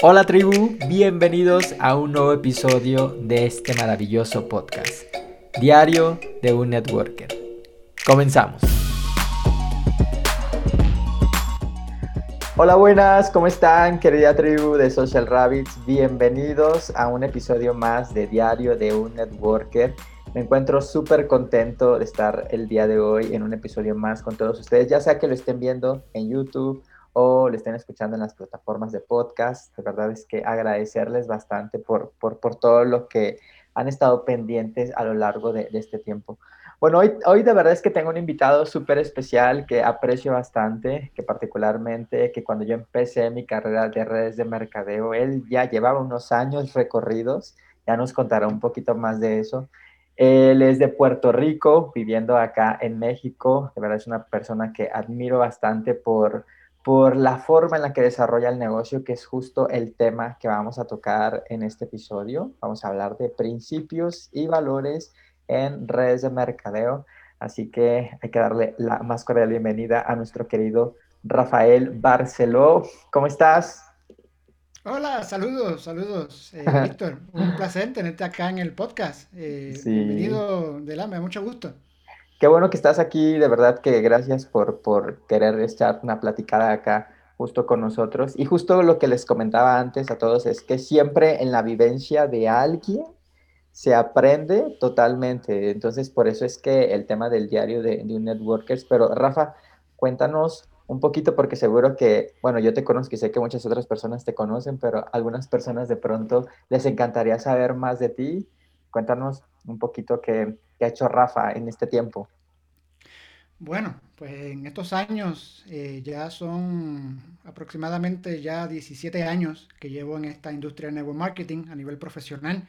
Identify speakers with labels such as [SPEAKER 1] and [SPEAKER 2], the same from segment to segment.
[SPEAKER 1] Hola tribu, bienvenidos a un nuevo episodio de este maravilloso podcast, Diario de un Networker. Comenzamos. Hola buenas, ¿cómo están querida tribu de Social Rabbits? Bienvenidos a un episodio más de Diario de un Networker. Me encuentro súper contento de estar el día de hoy en un episodio más con todos ustedes, ya sea que lo estén viendo en YouTube o lo estén escuchando en las plataformas de podcast. De verdad es que agradecerles bastante por, por, por todo lo que han estado pendientes a lo largo de, de este tiempo. Bueno, hoy, hoy de verdad es que tengo un invitado súper especial que aprecio bastante, que particularmente que cuando yo empecé mi carrera de redes de mercadeo, él ya llevaba unos años recorridos, ya nos contará un poquito más de eso. Él es de Puerto Rico, viviendo acá en México. De verdad es una persona que admiro bastante por, por la forma en la que desarrolla el negocio, que es justo el tema que vamos a tocar en este episodio. Vamos a hablar de principios y valores en redes de mercadeo. Así que hay que darle la más cordial bienvenida a nuestro querido Rafael Barceló. ¿Cómo estás?
[SPEAKER 2] Hola, saludos, saludos, eh, Víctor. Un placer tenerte acá en el podcast. Eh,
[SPEAKER 1] Sí.
[SPEAKER 2] bienvenido mucho gusto.
[SPEAKER 1] Qué bueno que estás aquí, de verdad que gracias por, por querer echar una platicada acá justo con nosotros. Y justo lo que les comentaba antes a todos es que siempre en la vivencia de alguien se aprende totalmente. Entonces, por eso es que el tema del diario de, de un networkers. Pero Rafa, cuéntanos un poquito, porque seguro que, bueno, yo te conozco y sé que muchas otras personas te conocen, pero algunas personas de pronto les encantaría saber más de ti. Cuéntanos un poquito qué, qué ha hecho Rafa en este tiempo.
[SPEAKER 2] Bueno, pues en estos años eh, ya son aproximadamente ya 17 años que llevo en esta industria de network marketing a nivel profesional.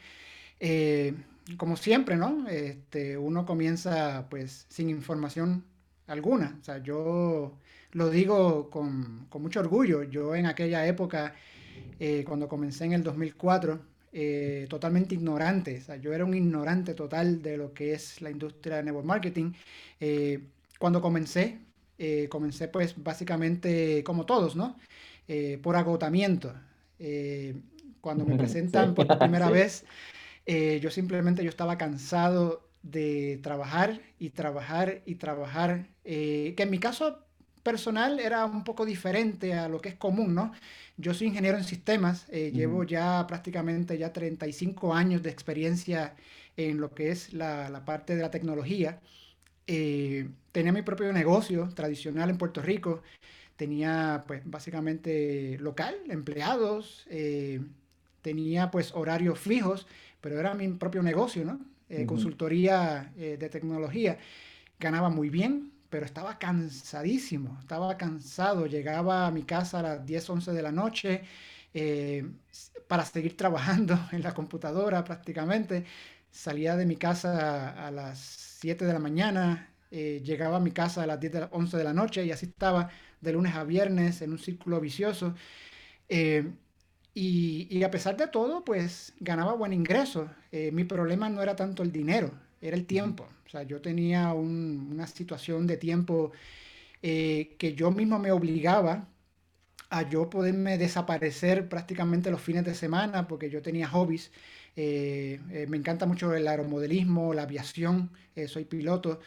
[SPEAKER 2] Eh, como siempre, ¿no? Este, uno comienza pues sin información alguna. O sea, yo lo digo con, con mucho orgullo. Yo en aquella época, eh, cuando comencé en el 2004, eh, totalmente ignorante. O sea, yo era un ignorante total de lo que es la industria de network marketing. Eh, cuando comencé, eh, comencé pues básicamente como todos, ¿no? Eh, por agotamiento. Eh, cuando me
[SPEAKER 1] Sí,
[SPEAKER 2] presentan por primera
[SPEAKER 1] sí.
[SPEAKER 2] vez eh, yo simplemente yo estaba cansado de trabajar y trabajar y trabajar, que en mi caso personal era un poco diferente a lo que es común, ¿no? Yo soy ingeniero en sistemas, eh, llevo
[SPEAKER 1] Ujú,
[SPEAKER 2] ya prácticamente ya 35 años de experiencia en lo que es la, la parte de la tecnología. Eh, tenía mi propio negocio tradicional en Puerto Rico, tenía pues básicamente local, empleados, eh, tenía pues horarios fijos, pero era mi propio negocio, ¿no? Eh, consultoría de tecnología. Ganaba muy bien, pero estaba cansadísimo, estaba cansado. Llegaba a mi casa a las 10 11 de la noche eh, para seguir trabajando en la computadora prácticamente. Salía de mi casa a las 7 de la mañana, eh, llegaba a mi casa a las 10 de la, 11 de la noche y así estaba de lunes a viernes en un círculo vicioso. Eh, y, y a pesar de todo, pues ganaba buen ingreso. Mi problema no era tanto el dinero, era el tiempo. O sea, yo tenía un- una situación de tiempo eh, que yo mismo me obligaba a yo poderme desaparecer prácticamente los fines de semana porque yo tenía hobbies. Eh, eh, me encanta mucho el aeromodelismo, la aviación, soy piloto.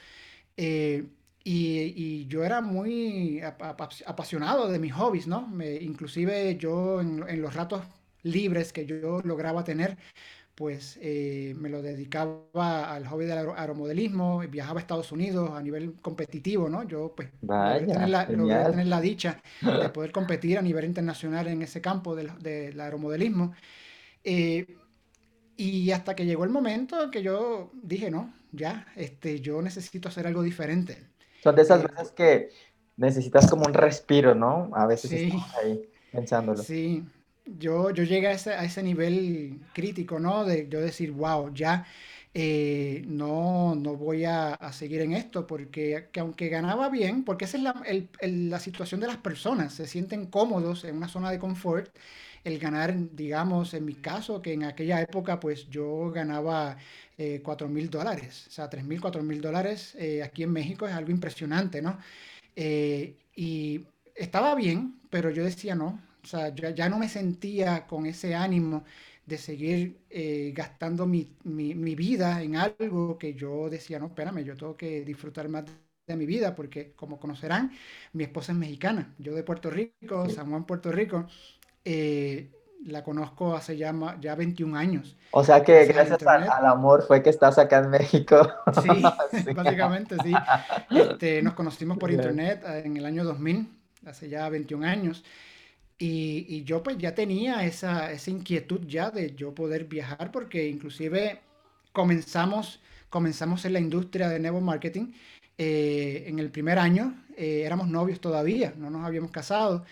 [SPEAKER 2] Y, yo era muy apa- apa- apasionado de mis hobbies, ¿no? Me- inclusive yo en los ratos libres que yo lograba tener, pues eh, me lo dedicaba al hobby del aero- aeromodelismo, viajaba a Estados Unidos a nivel competitivo, ¿no? Yo pues logré tener la, logré tener la dicha de poder competir a nivel internacional en ese campo del, del aeromodelismo. Eh, y hasta que llegó el momento que yo dije, no, ya, este, yo necesito hacer algo diferente.
[SPEAKER 1] Son de esas
[SPEAKER 2] Eh,
[SPEAKER 1] veces que necesitas como un respiro, ¿no? A veces
[SPEAKER 2] sí,
[SPEAKER 1] estamos ahí pensándolo.
[SPEAKER 2] sí, yo, yo llegué a ese, a ese nivel crítico, ¿no? De yo decir, wow, ya eh, no, no voy a, a seguir en esto, porque que aunque ganaba bien, porque esa es la, el- el- la situación de las personas, se sienten cómodos en una zona de confort, el ganar, digamos, en mi caso, que en aquella época, pues yo ganaba eh, cuatro mil dólares, o sea, tres mil, cuatro mil dólares eh, aquí en México es algo impresionante, ¿no? Eh, y estaba bien, pero yo decía, no, O sea, ya, ya no me sentía con ese ánimo de seguir eh, gastando mi, mi, vida en algo que yo decía, no, espérame, yo tengo que disfrutar más de mi vida, porque como conocerán, mi esposa es mexicana, yo de Puerto Rico, San Juan, Puerto Rico, eh, la conozco hace ya, ya 21 años.
[SPEAKER 1] O sea que gracias al, amor fue que estás acá en México.
[SPEAKER 2] Sí, básicamente sí. Este, nos conocimos por internet eh, en el año 2000, hace ya 21 años. Y, y yo pues ya tenía esa, esa, inquietud ya de yo poder viajar porque inclusive comenzamos, comenzamos en la industria de network marketing eh, en el primer año. Eh, éramos novios todavía, no nos habíamos casado.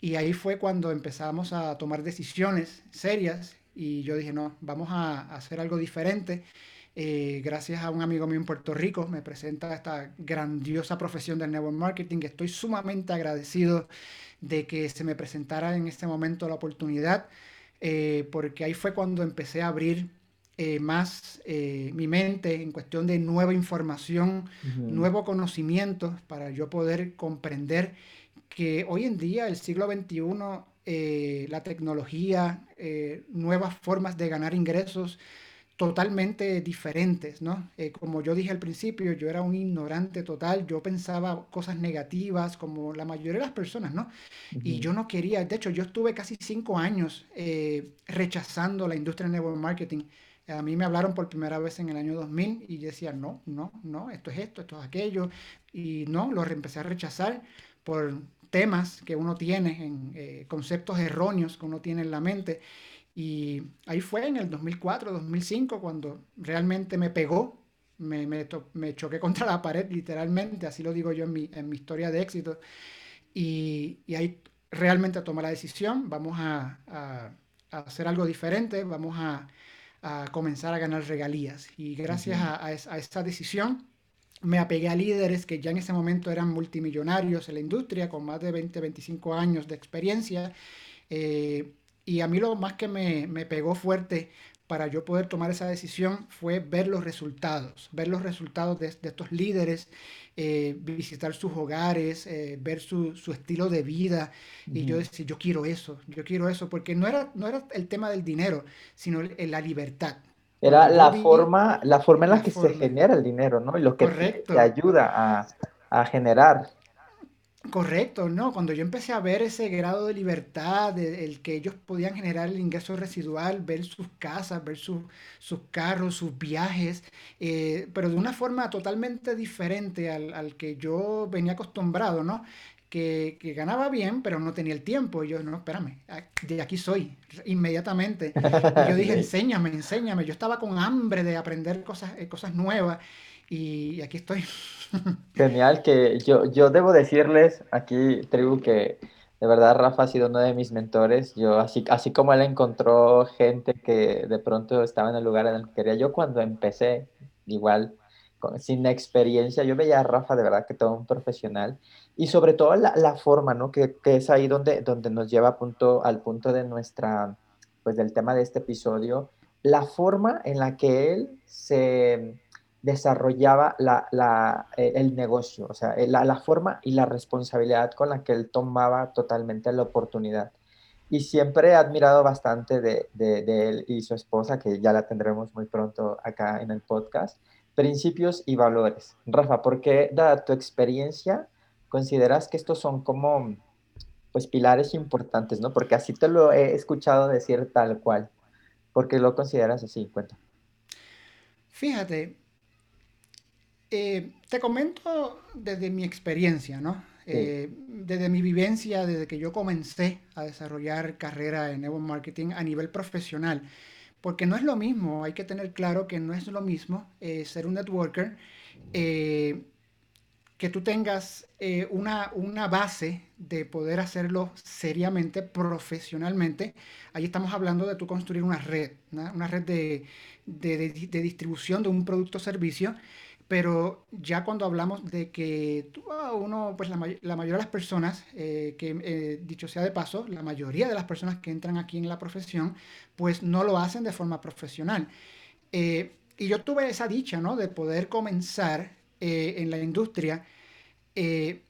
[SPEAKER 2] Y ahí fue cuando empezamos a tomar decisiones serias y yo dije, no, vamos a, hacer algo diferente. Eh, gracias a un amigo mío en Puerto Rico, me presenta esta grandiosa profesión del network marketing. Estoy sumamente agradecido de que se me presentara en este momento la oportunidad, eh, porque ahí fue cuando empecé a abrir eh, más mi mente en cuestión de nueva información, nuevo conocimiento para yo poder comprender que hoy en día, el siglo XXI, eh, la tecnología, eh, nuevas formas de ganar ingresos totalmente diferentes, ¿no? Eh, como yo dije al principio, yo era un ignorante total, yo pensaba cosas negativas como la mayoría de las personas, ¿no? Y yo no quería, de hecho, yo estuve casi cinco años rechazando la industria del network marketing. A mí me hablaron por primera vez en el año 2000 y yo decía, no, no, no, esto es esto, esto es aquello. Y no, lo empecé a rechazar por temas que uno tiene, en eh, conceptos erróneos que uno tiene en la mente. Y ahí fue en el 2004, 2005, cuando realmente me pegó, me, me, me choqué contra la pared, literalmente, así lo digo yo en mi, en mi historia de éxito. Y, y, ahí realmente tomé la decisión, vamos a, a, a hacer algo diferente, vamos a, a, comenzar a ganar regalías. Y gracias a, a, esa decisión, me apegué a líderes que ya en ese momento eran multimillonarios en la industria, con más de 20, 25 años de experiencia. Eh, y a mí lo más que me, me, pegó fuerte para yo poder tomar esa decisión fue ver los resultados, ver los resultados de, de estos líderes, eh, visitar sus hogares, eh, ver su, su, estilo de vida. Y yo decía, yo quiero eso, yo quiero eso, porque no era, no era el tema del dinero, sino la libertad.
[SPEAKER 1] Era la forma, la forma en la, que se genera el dinero, ¿no? Y lo que te, ayuda a, generar.
[SPEAKER 2] Correcto, ¿no? Cuando yo empecé a ver ese grado de libertad, el que ellos podían generar el ingreso residual, ver sus casas, ver sus carros, sus viajes, eh, pero de una forma totalmente diferente al, al, que yo venía acostumbrado, ¿no? que, ganaba bien, pero no tenía el tiempo. Y yo, no, espérame, de aquí soy, inmediatamente. Y yo dije, enséñame, enséñame. Yo estaba con hambre de aprender cosas, eh, cosas nuevas y, aquí estoy.
[SPEAKER 1] Genial, que yo, yo debo decirles aquí, tribu, que de verdad Rafa ha sido uno de mis mentores. Yo, así, así como él encontró gente que de pronto estaba en el lugar en el que quería, yo cuando empecé, igual, sin experiencia, yo veía a Rafa de verdad que todo un profesional y sobre todo la, la forma, ¿no? Que, que, es ahí donde, donde nos lleva a punto, al punto de nuestra, pues del tema de este episodio, la forma en la que él se desarrollaba la, la, eh, el negocio, o sea, la, la, forma y la responsabilidad con la que él tomaba totalmente la oportunidad. Y siempre he admirado bastante de él y su esposa, que ya la tendremos muy pronto acá en el podcast, principios y valores. Rafa, ¿por qué, dada tu experiencia, consideras que estos son como pues pilares importantes, ¿no? Porque así te lo he escuchado decir tal cual. ¿Por qué lo consideras así? Cuenta.
[SPEAKER 2] Fíjate, eh, te comento desde mi experiencia, ¿no? Eh, desde mi vivencia, desde que yo comencé a desarrollar carrera en network marketing a nivel profesional, porque no es lo mismo, hay que tener claro que no es lo mismo eh, ser un networker que tú tengas eh, una, una, base de poder hacerlo seriamente, profesionalmente. Ahí estamos hablando de tú construir una red, una red de, de, de, distribución de un producto o servicio. Pero ya cuando hablamos de que ah, uno, pues la, la, mayoría de las personas, eh, que eh, dicho sea de paso, la mayoría de las personas que entran aquí en la profesión, pues no lo hacen de forma profesional. y yo tuve esa dicha, ¿no? De poder comenzar en la industria eh,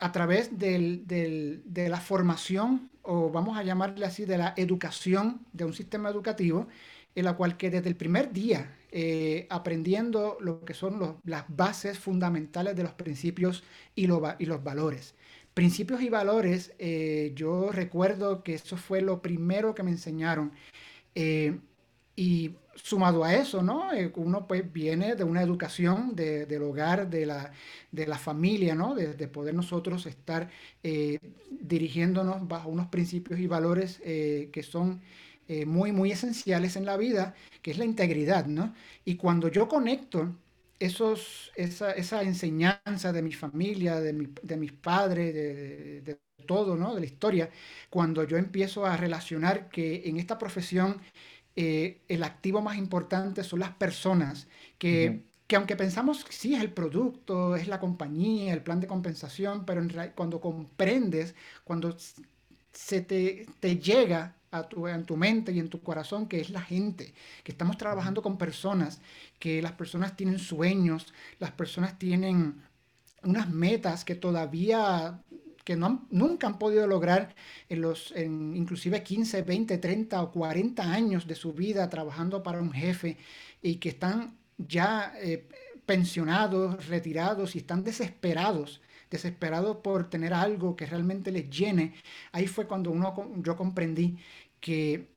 [SPEAKER 2] a través del, de la formación o vamos a llamarle así, de la educación de un sistema educativo, en la cual que desde el primer día, eh, aprendiendo lo que son las bases fundamentales de los principios y, los valores. Principios y valores, eh, yo recuerdo que eso fue lo primero que me enseñaron. Eh, y sumado a eso, ¿no? Uno pues viene de una educación del hogar, de la, de la familia, ¿no? De, poder nosotros estar dirigiéndonos bajo unos principios y valores que son muy, muy esenciales en la vida, que es la integridad, ¿no? Y cuando yo conecto esos, esa, esa, enseñanza de mi familia, de, mi, de mis padres, de, de, todo, ¿no? De la historia, cuando yo empiezo a relacionar que en esta profesión eh, el activo más importante son las personas, que, que aunque pensamos que sí es el producto, es la compañía, el plan de compensación, pero en cuando comprendes, cuando se te, te llega en tu mente y en tu corazón, que es la gente, que estamos trabajando con personas, que las personas tienen sueños, las personas tienen unas metas que todavía que no nunca han podido lograr en los en inclusive 15, 20, 30 o 40 años de su vida trabajando para un jefe y que están ya eh, pensionados, retirados y están desesperados desesperados por tener algo que realmente les llene, ahí fue cuando uno, yo comprendí que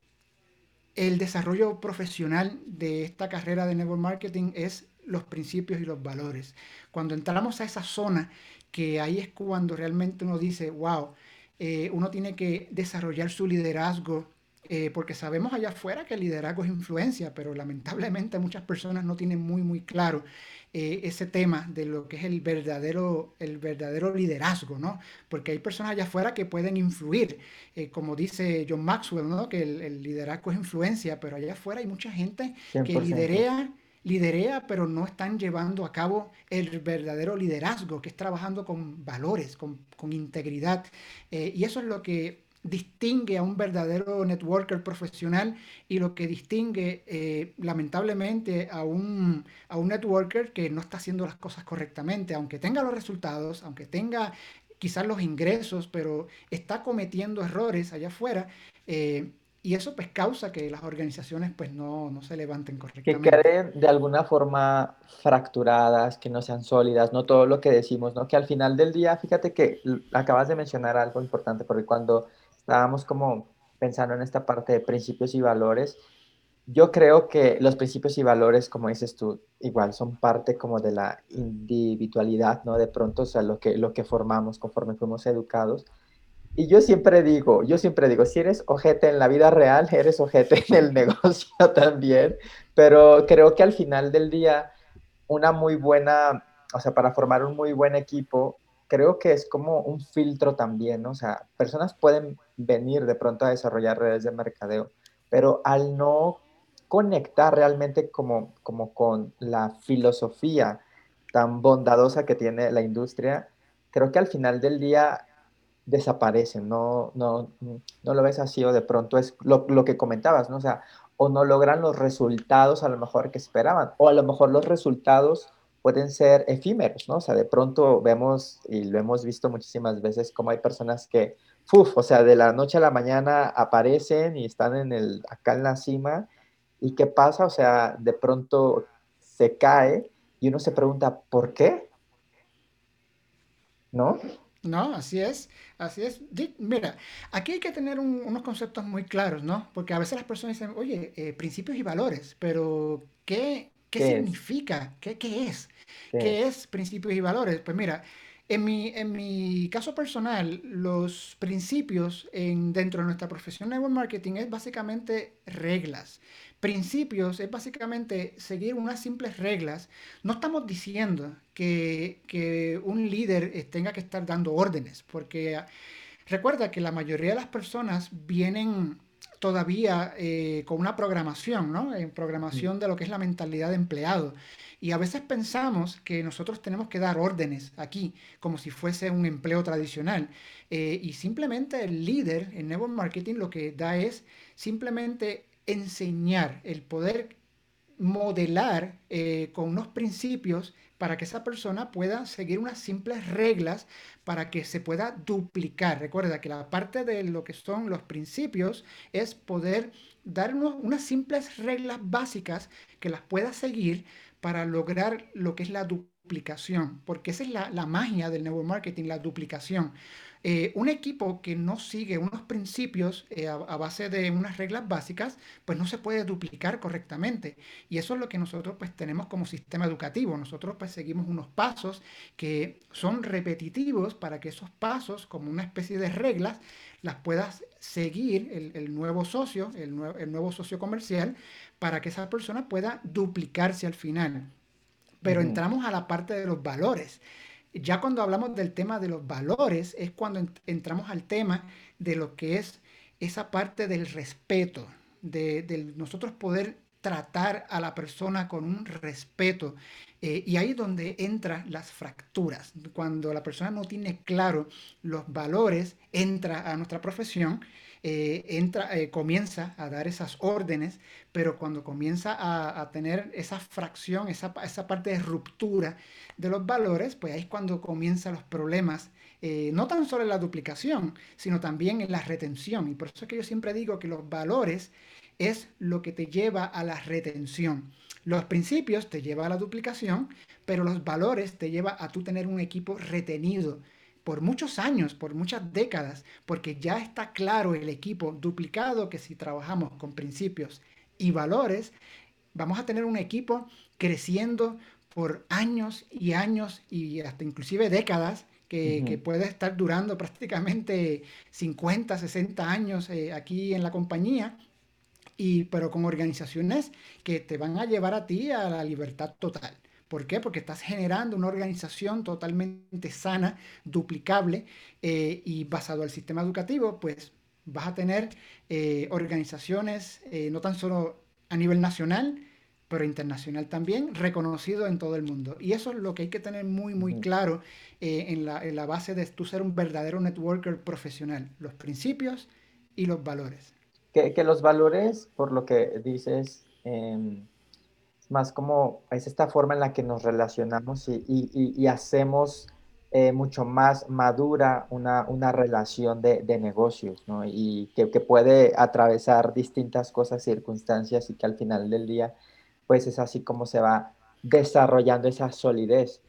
[SPEAKER 2] el desarrollo profesional de esta carrera de network marketing es los principios y los valores. Cuando entramos a esa zona, que ahí es cuando realmente uno dice, wow, eh, uno tiene que desarrollar su liderazgo, eh, porque sabemos allá afuera que el liderazgo es influencia, pero lamentablemente muchas personas no tienen muy, muy claro eh, ese tema de lo que es el verdadero, el verdadero liderazgo, ¿no? Porque hay personas allá afuera que pueden influir, eh, como dice John Maxwell, ¿no? Que el, liderazgo es influencia, pero allá afuera hay mucha gente que liderea liderea, pero no están llevando a cabo el verdadero liderazgo, que es trabajando con valores, con, con integridad. Eh, y eso es lo que distingue a un verdadero networker profesional y lo que distingue eh, lamentablemente a un, a un networker que no está haciendo las cosas correctamente, aunque tenga los resultados, aunque tenga quizás los ingresos, pero está cometiendo errores allá afuera. Eh, y eso pues causa que las organizaciones pues no, no, se levanten correctamente.
[SPEAKER 1] Que queden de alguna forma fracturadas, que no sean sólidas, no todo lo que decimos, ¿no? Que al final del día, fíjate que acabas de mencionar algo importante, porque cuando estábamos como pensando en esta parte de principios y valores. Yo creo que los principios y valores, como dices tú, igual son parte como de la individualidad, ¿no? De pronto, o sea, lo que, lo que formamos conforme fuimos educados. Y yo siempre digo, yo siempre digo, si eres ojete en la vida real, eres ojete en el negocio también. Pero creo que al final del día, una muy buena, o sea, para formar un muy buen equipo, creo que es como un filtro también, ¿no? O sea, personas pueden venir de pronto a desarrollar redes de mercadeo, pero al no conectar realmente como, como con la filosofía tan bondadosa que tiene la industria, creo que al final del día desaparecen, no, no, no lo ves así o de pronto es lo, lo que comentabas, ¿no? O sea, o no logran los resultados a lo mejor que esperaban, o a lo mejor los resultados pueden ser efímeros, ¿no? O sea, de pronto vemos, y lo hemos visto muchísimas veces, como hay personas que, uf, o sea, de la noche a la mañana aparecen y están en el, acá en la cima, ¿y qué pasa? O sea, de pronto se cae y uno se pregunta, ¿por qué? ¿No?
[SPEAKER 2] No, así es, así es. Mira, aquí hay que tener unos conceptos muy claros, ¿no? Porque a veces las personas dicen, oye, eh, principios y valores, pero ¿qué, qué, significa? ¿Qué, ¿Qué, es? ¿Qué, es principios y valores? Pues mira, en mi, en mi caso personal, los principios en, dentro de nuestra profesión de network marketing es básicamente reglas. Principios es básicamente seguir unas simples reglas. No estamos diciendo que, que un líder tenga que estar dando órdenes, porque recuerda que la mayoría de las personas vienen todavía eh, con una programación, ¿no? En programación de lo que es la mentalidad de empleado. Y a veces pensamos que nosotros tenemos que dar órdenes aquí, como si fuese un empleo tradicional. Eh, y simplemente el líder en Network Marketing lo que da es simplemente enseñar el poder modelar eh, con unos principios para que esa persona pueda seguir unas simples reglas para que se pueda duplicar. Recuerda que la parte de lo que son los principios es poder dar unas simples reglas básicas que las pueda seguir para lograr lo que es la duplicación, porque esa es la, la magia del network marketing, la duplicación. Eh, un equipo que no sigue unos principios eh, a, base de unas reglas básicas, pues no se puede duplicar correctamente. Y eso es lo que nosotros pues tenemos como sistema educativo. Nosotros pues seguimos unos pasos que son repetitivos para que esos pasos, como una especie de reglas, las puedas seguir el, nuevo socio, el, el nuevo socio comercial, para que esa persona pueda duplicarse al final. Pero entramos a la parte de los valores. Ya cuando hablamos del tema de los valores es cuando entramos al tema de lo que es esa parte del respeto, de, nosotros poder tratar a la persona con un respeto. Eh, y ahí es donde entran las fracturas. Cuando la persona no tiene claro los valores, entra a nuestra profesión eh, entra, eh, comienza a dar esas órdenes, pero cuando comienza a, tener esa fracción, esa, esa, parte de ruptura de los valores, pues ahí es cuando comienzan los problemas, eh, no tan solo en la duplicación, sino también en la retención. Y por eso es que yo siempre digo que los valores es lo que te lleva a la retención. Los principios te llevan a la duplicación, pero los valores te lleva a tú tener un equipo retenido, por muchos años, por muchas décadas, porque ya está claro el equipo duplicado que si trabajamos con principios y valores, vamos a tener un equipo creciendo por años y años y hasta inclusive décadas que, puede estar durando prácticamente 50, 60 años eh, aquí en la compañía, y, pero con organizaciones que te van a llevar a ti a la libertad total. ¿Por qué? Porque estás generando una organización totalmente sana, duplicable eh, y basado al sistema educativo, pues vas a tener eh, organizaciones eh, no tan solo a nivel nacional, pero internacional también, reconocido en todo el mundo. Y eso es lo que hay que tener muy, muy claro en la, base de tú ser un verdadero networker profesional, los principios y los valores.
[SPEAKER 1] Que, que los valores, por lo que dices, em, más como es esta forma en la que nos relacionamos y, hacemos eh, mucho más madura una, relación de, negocios, ¿no? Y que, puede atravesar distintas cosas, circunstancias y que al final del día, pues es así como se va desarrollando esa solidez.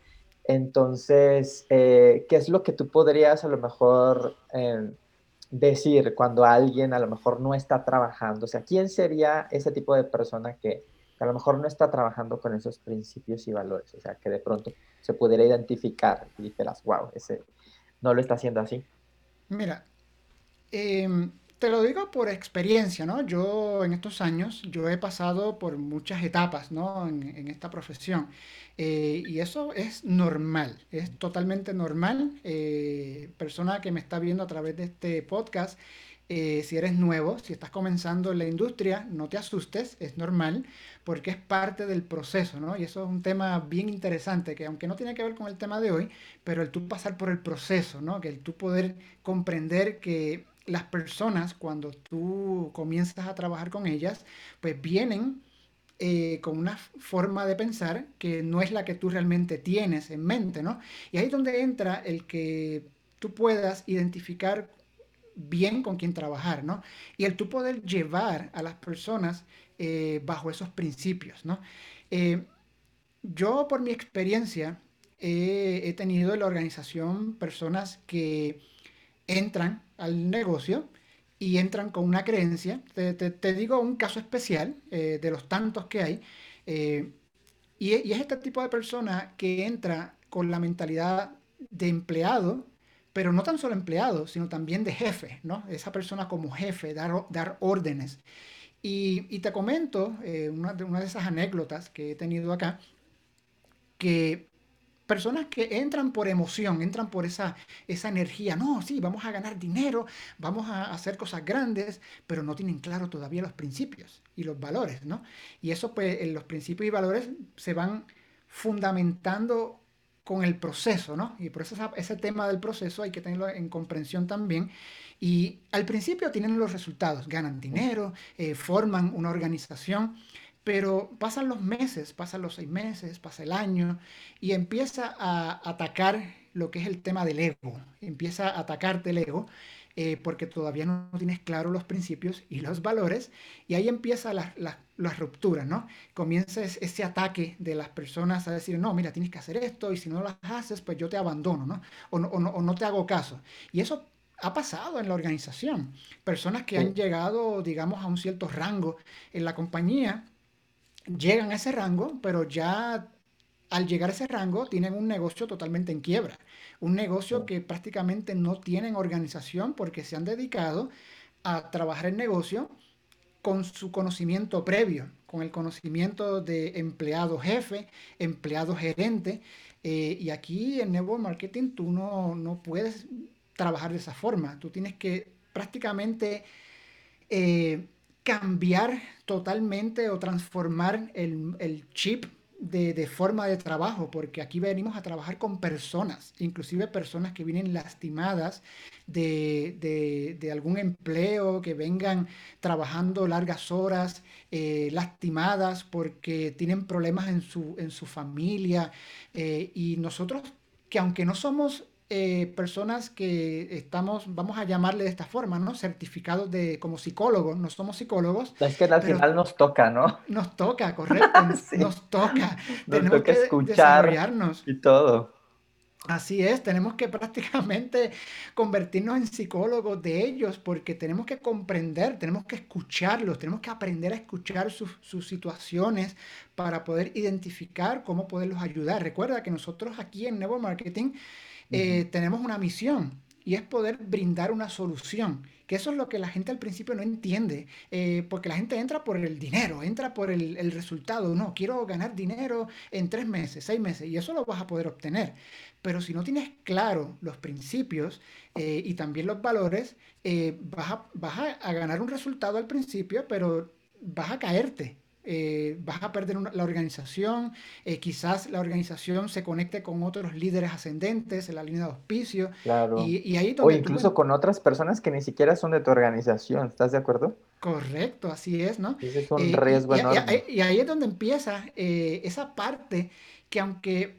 [SPEAKER 1] Entonces, eh, ¿qué es lo que tú podrías a lo mejor eh, decir cuando alguien a lo mejor no está trabajando? O sea, ¿quién sería ese tipo de persona que a lo mejor no está trabajando con esos principios y valores, o sea, que de pronto se pudiera identificar y dijeras, wow, ese no lo está haciendo así.
[SPEAKER 2] Mira, em, te lo digo por experiencia, ¿no? Yo en estos años, yo he pasado por muchas etapas, ¿no? En, esta profesión. Eh, y eso es normal, es totalmente normal. Eh, persona que me está viendo a través de este podcast, eh, si eres nuevo, si estás comenzando en la industria, no te asustes, es normal, porque es parte del proceso, ¿no? Y eso es un tema bien interesante, que aunque no tiene que ver con el tema de hoy, pero el tú pasar por el proceso, ¿no? Que el tú poder comprender que las personas, cuando tú comienzas a trabajar con ellas, pues vienen eh, con una forma de pensar que no es la que tú realmente tienes en mente, ¿no? Y ahí es donde entra el que tú puedas identificar bien con quién trabajar, ¿no? Y el tú poder llevar a las personas eh, bajo esos principios, ¿no? Eh, yo, por mi experiencia, he tenido en la organización personas que entran al negocio y entran con una creencia. Te, digo un caso especial eh, de los tantos que hay. y, es este tipo de persona que entra con la mentalidad de empleado pero no tan solo empleado, sino también de jefe, ¿no? Esa persona como jefe, dar, dar órdenes. Y, te comento eh, una, de, una de esas anécdotas que he tenido acá, que personas que entran por emoción, entran por esa, esa energía, no, sí, vamos a ganar dinero, vamos a hacer cosas grandes, pero no tienen claro todavía los principios y los valores, ¿no? Y eso, pues, los principios y valores se van fundamentando con el proceso, ¿no? Y por eso ese tema del proceso hay que tenerlo en comprensión también. Y al principio tienen los resultados, ganan dinero, eh, forman una organización, Pero pasan los meses, pasan los seis meses, pasa el año y empieza a atacar lo que es el tema del ego. Empieza a atacarte el ego eh, porque todavía no tienes claro los principios y los valores, y ahí empieza la, la, ruptura, ¿no? Comienza ese ataque de las personas a decir, no, mira, tienes que hacer esto, y si no lo haces, pues yo te abandono, ¿no? O no, o no, te hago caso. Y eso ha pasado en la organización. Personas que han llegado, digamos, a un cierto rango en la compañía, llegan a ese rango, pero ya al llegar a ese rango tienen un negocio totalmente en quiebra. Un negocio que prácticamente no tienen organización porque se han dedicado a trabajar el negocio con su conocimiento previo, con el conocimiento de empleado jefe, empleado gerente. Eh, y aquí en Network Marketing tú no, no, puedes trabajar de esa forma. Tú tienes que prácticamente eh, cambiar totalmente o transformar el, el chip de, forma de trabajo, porque aquí venimos a trabajar con personas, inclusive personas que vienen lastimadas de, algún empleo, que vengan trabajando largas horas, eh, lastimadas porque tienen problemas en su, en su familia. Eh, y nosotros, que aunque no somos eh, personas que estamos, vamos a llamarle de esta forma, ¿no? Certificados de, como psicólogos, no somos psicólogos.
[SPEAKER 1] Es que al final nos toca, ¿no?
[SPEAKER 2] Nos toca, correcto, nos, toca.
[SPEAKER 1] Nos tenemos toca que escuchar y todo.
[SPEAKER 2] Así es, tenemos que prácticamente convertirnos en psicólogos de ellos porque tenemos que comprender, tenemos que escucharlos, tenemos que aprender a escuchar sus, sus situaciones para poder identificar cómo poderlos ayudar. Recuerda que nosotros aquí en Nuevo Marketing eh, tenemos una misión y es poder brindar una solución. Que eso es lo que la gente al principio no entiende, eh, porque la gente entra por el dinero, entra por el, resultado. No, quiero ganar dinero en tres meses, seis meses, y eso lo vas a poder obtener. Pero si no tienes claro los principios eh, y también los valores, vas, vas a ganar un resultado al principio, pero vas a caerte eh, vas a perder la organización, eh, quizás la organización se conecte con otros líderes ascendentes en la línea de auspicio.
[SPEAKER 1] Claro. Y, ahí o incluso con otras personas que ni siquiera son de tu organización, ¿estás de acuerdo?
[SPEAKER 2] Correcto, así es, ¿no?
[SPEAKER 1] Ese es un eh, riesgo enorme.
[SPEAKER 2] Y, ahí es donde empieza esa parte que aunque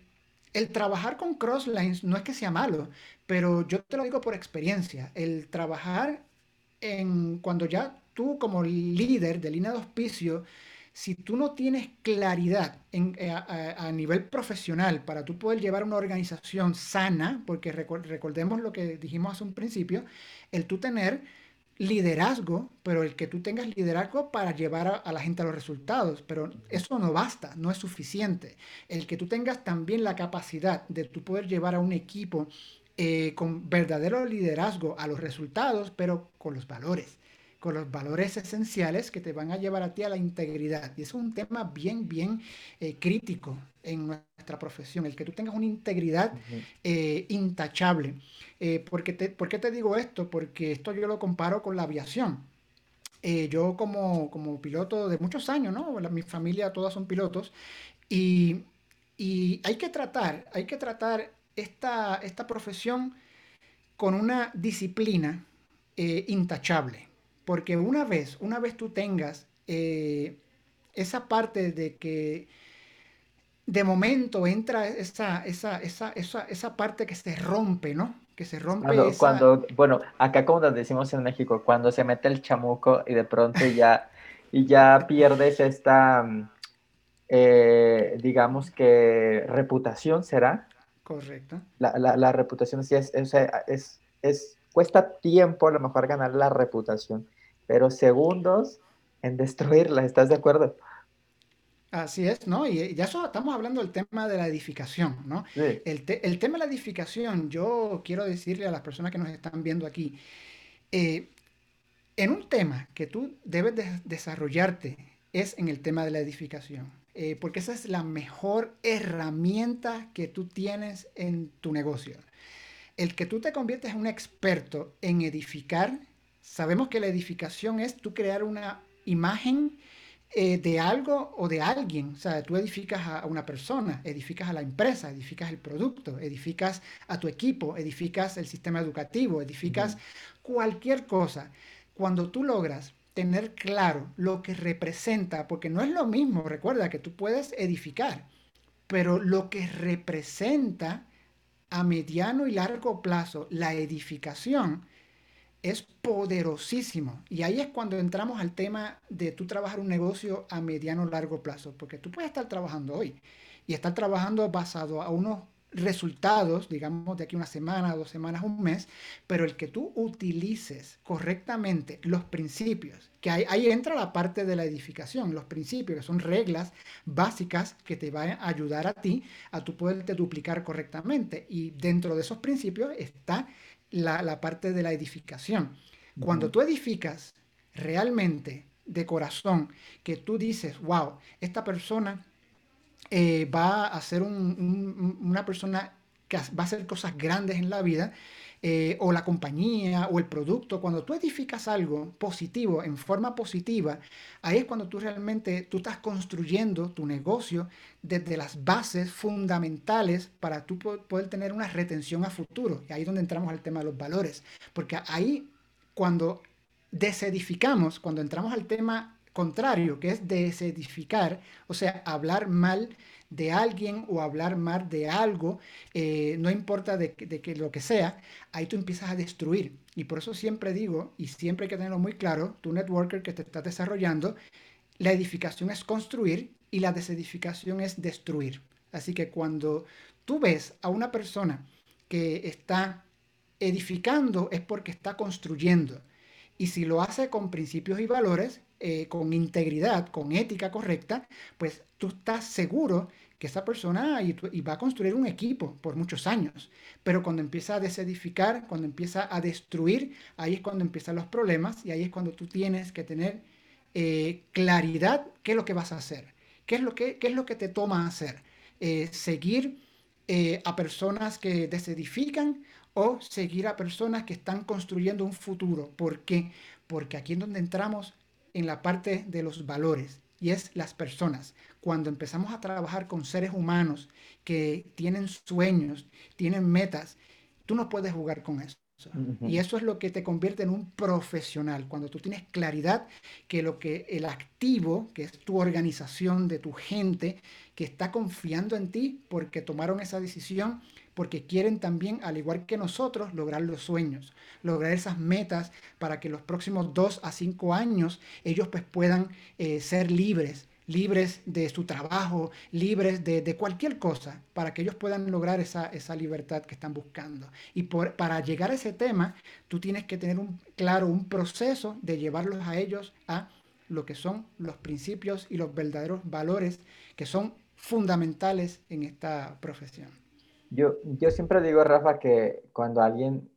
[SPEAKER 2] el trabajar con crosslines no es que sea malo, pero yo te lo digo por experiencia, el trabajar en cuando ya tú como líder de línea de auspicio si tú no tienes claridad eh, a, nivel profesional para tú poder llevar una organización sana, porque recordemos lo que dijimos hace un principio, el tú tener liderazgo, pero el que tú tengas liderazgo para llevar a, la gente a los resultados, pero eso no basta, no es suficiente. El que tú tengas también la capacidad de tú poder llevar a un equipo eh, con verdadero liderazgo a los resultados, pero con los valores con los valores esenciales que te van a llevar a ti a la integridad. Y es un tema bien, bien eh, crítico en nuestra profesión, el que tú tengas una integridad eh, intachable. Eh, porque te, ¿Por qué te digo esto? Porque esto yo lo comparo con la aviación. yo como, como, piloto de muchos años, ¿no? mi familia todas son pilotos, y, y, hay que tratar, hay que tratar esta, esta profesión con una disciplina intachable. Porque una vez, una vez tú tengas eh, esa parte de que de momento entra esa, esa, esa, esa, parte que se rompe, ¿no? Que se rompe.
[SPEAKER 1] Cuando, bueno, acá como nos decimos en México, cuando se mete el chamuco y de pronto ya, y ya pierdes esta, mm, eh, digamos que reputación, ¿será?
[SPEAKER 2] Correcto.
[SPEAKER 1] La, la, la reputación sí es, es, es, es, cuesta tiempo a lo mejor ganar la reputación pero segundos en destruirla, ¿estás de acuerdo?
[SPEAKER 2] Así es, ¿no? Y ya estamos hablando del tema de la edificación, ¿no? El, tema de la edificación, yo quiero decirle a las personas que nos están viendo aquí, eh, en un tema que tú debes desarrollarte es en el tema de la edificación, eh, porque esa es la mejor herramienta que tú tienes en tu negocio. El que tú te conviertes en un experto en edificar Sabemos que la edificación es tú crear una imagen eh, de algo o de alguien. O sea, tú edificas a una persona, edificas a la empresa, edificas el producto, edificas a tu equipo, edificas el sistema educativo, edificas cualquier cosa. Cuando tú logras tener claro lo que representa, porque no es lo mismo, recuerda que tú puedes edificar, pero lo que representa a mediano y largo plazo la edificación es poderosísimo. Y ahí es cuando entramos al tema de tú trabajar un negocio a mediano o largo plazo, porque tú puedes estar trabajando hoy y estar trabajando basado a unos resultados, digamos, de aquí una semana, dos semanas, un mes, pero el que tú utilices correctamente los principios, que ahí, entra la parte de la edificación, los principios, que son reglas básicas que te van a ayudar a ti a tu poderte duplicar correctamente. Y dentro de esos principios está la, parte de la edificación. Cuando tú edificas realmente de corazón, que tú dices, wow, esta persona eh, va a ser una persona que va a hacer cosas grandes en la vida, eh, o la compañía o el producto, cuando tú edificas algo positivo en forma positiva, ahí es cuando tú realmente tú estás construyendo tu negocio desde las bases fundamentales para tú poder tener una retención a futuro. Y ahí es donde entramos al tema de los valores, porque ahí cuando desedificamos, cuando entramos al tema contrario, que es desedificar, o sea, hablar mal de alguien o hablar mal de algo, eh, no importa de, que lo que sea, ahí tú empiezas a destruir. Y por eso siempre digo, y siempre hay que tenerlo muy claro, tu networker que te estás desarrollando, la edificación es construir y la desedificación es destruir. Así que cuando tú ves a una persona que está edificando es porque está construyendo. Y si lo hace con principios y valores, eh, con integridad, con ética correcta, pues tú estás seguro que esa persona y, va a construir un equipo por muchos años. Pero cuando empieza a desedificar, cuando empieza a destruir, ahí es cuando empiezan los problemas y ahí es cuando tú tienes que tener eh, claridad qué es lo que vas a hacer, qué es lo que, qué es lo que te toma hacer. Eh, seguir a personas que desedifican o seguir a personas que están construyendo un futuro. ¿Por qué? Porque aquí es donde entramos en la parte de los valores y es las personas. Cuando empezamos a trabajar con seres humanos que tienen sueños, tienen metas, tú no puedes jugar con eso. Y eso es lo que te convierte en un profesional, cuando tú tienes claridad que lo que el activo, que es tu organización, de tu gente, que está confiando en ti porque tomaron esa decisión, porque quieren también, al igual que nosotros, lograr los sueños, lograr esas metas para que los próximos dos a cinco años ellos pues puedan eh, ser libres, libres de su trabajo, libres de, cualquier cosa, para que ellos puedan lograr esa, libertad que están buscando. Y para llegar a ese tema, tú tienes que tener un claro, un proceso de llevarlos a ellos a lo que son los principios y los verdaderos valores que son fundamentales en esta profesión.
[SPEAKER 1] Yo, yo siempre digo, Rafa, que cuando alguien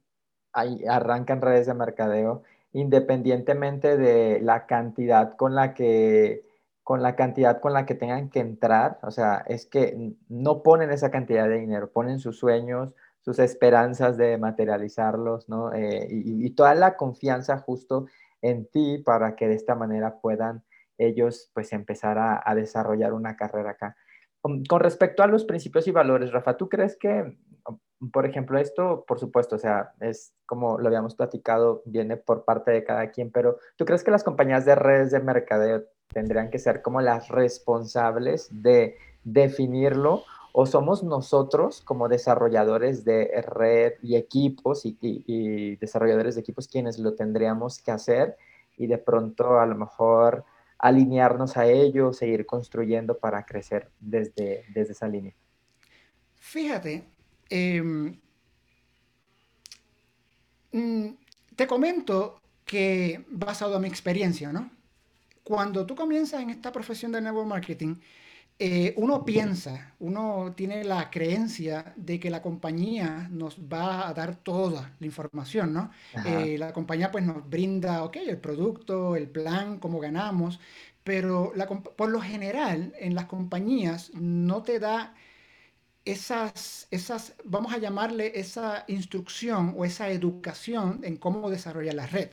[SPEAKER 1] arranca en redes de mercadeo, independientemente de la cantidad con la que con la cantidad con la que tengan que entrar, o sea, es que no ponen esa cantidad de dinero, ponen sus sueños, sus esperanzas de materializarlos, ¿no? Eh, y, toda la confianza justo en ti para que de esta manera puedan ellos pues empezar a, a desarrollar una carrera acá. Con respecto a los principios y valores, Rafa, ¿tú crees que, por ejemplo, esto, por supuesto, o sea, es como lo habíamos platicado, viene por parte de cada quien, pero ¿tú crees que las compañías de redes de mercadeo tendrían que ser como las responsables de definirlo o somos nosotros como desarrolladores de red y equipos y, desarrolladores de equipos quienes lo tendríamos que hacer y de pronto a lo mejor alinearnos a ello, seguir construyendo para crecer desde, desde esa línea.
[SPEAKER 2] Fíjate, em, mm, te comento que basado en mi experiencia, ¿no? Cuando tú comienzas en esta profesión de network marketing, eh, uno piensa, uno tiene la creencia de que la compañía nos va a dar toda la información, ¿no? Eh, la compañía pues nos brinda, ok, el producto, el plan, cómo ganamos, pero por lo general en las compañías no te da esas, esas, vamos a llamarle esa instrucción o esa educación en cómo desarrollar la red.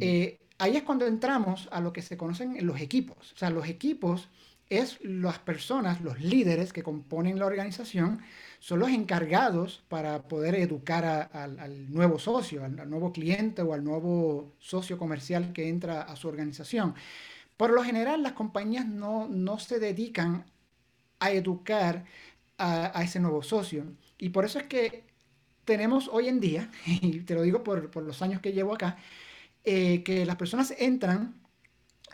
[SPEAKER 2] Eh, ahí es cuando entramos a lo que se conocen los equipos. O sea, los equipos es las personas, los líderes que componen la organización, son los encargados para poder educar al nuevo socio, al, nuevo cliente o al nuevo socio comercial que entra a su organización. Por lo general, las compañías no, no se dedican a educar a, ese nuevo socio. Y por eso es que tenemos hoy en día, y te lo digo por, por los años que llevo acá, eh, que las personas entran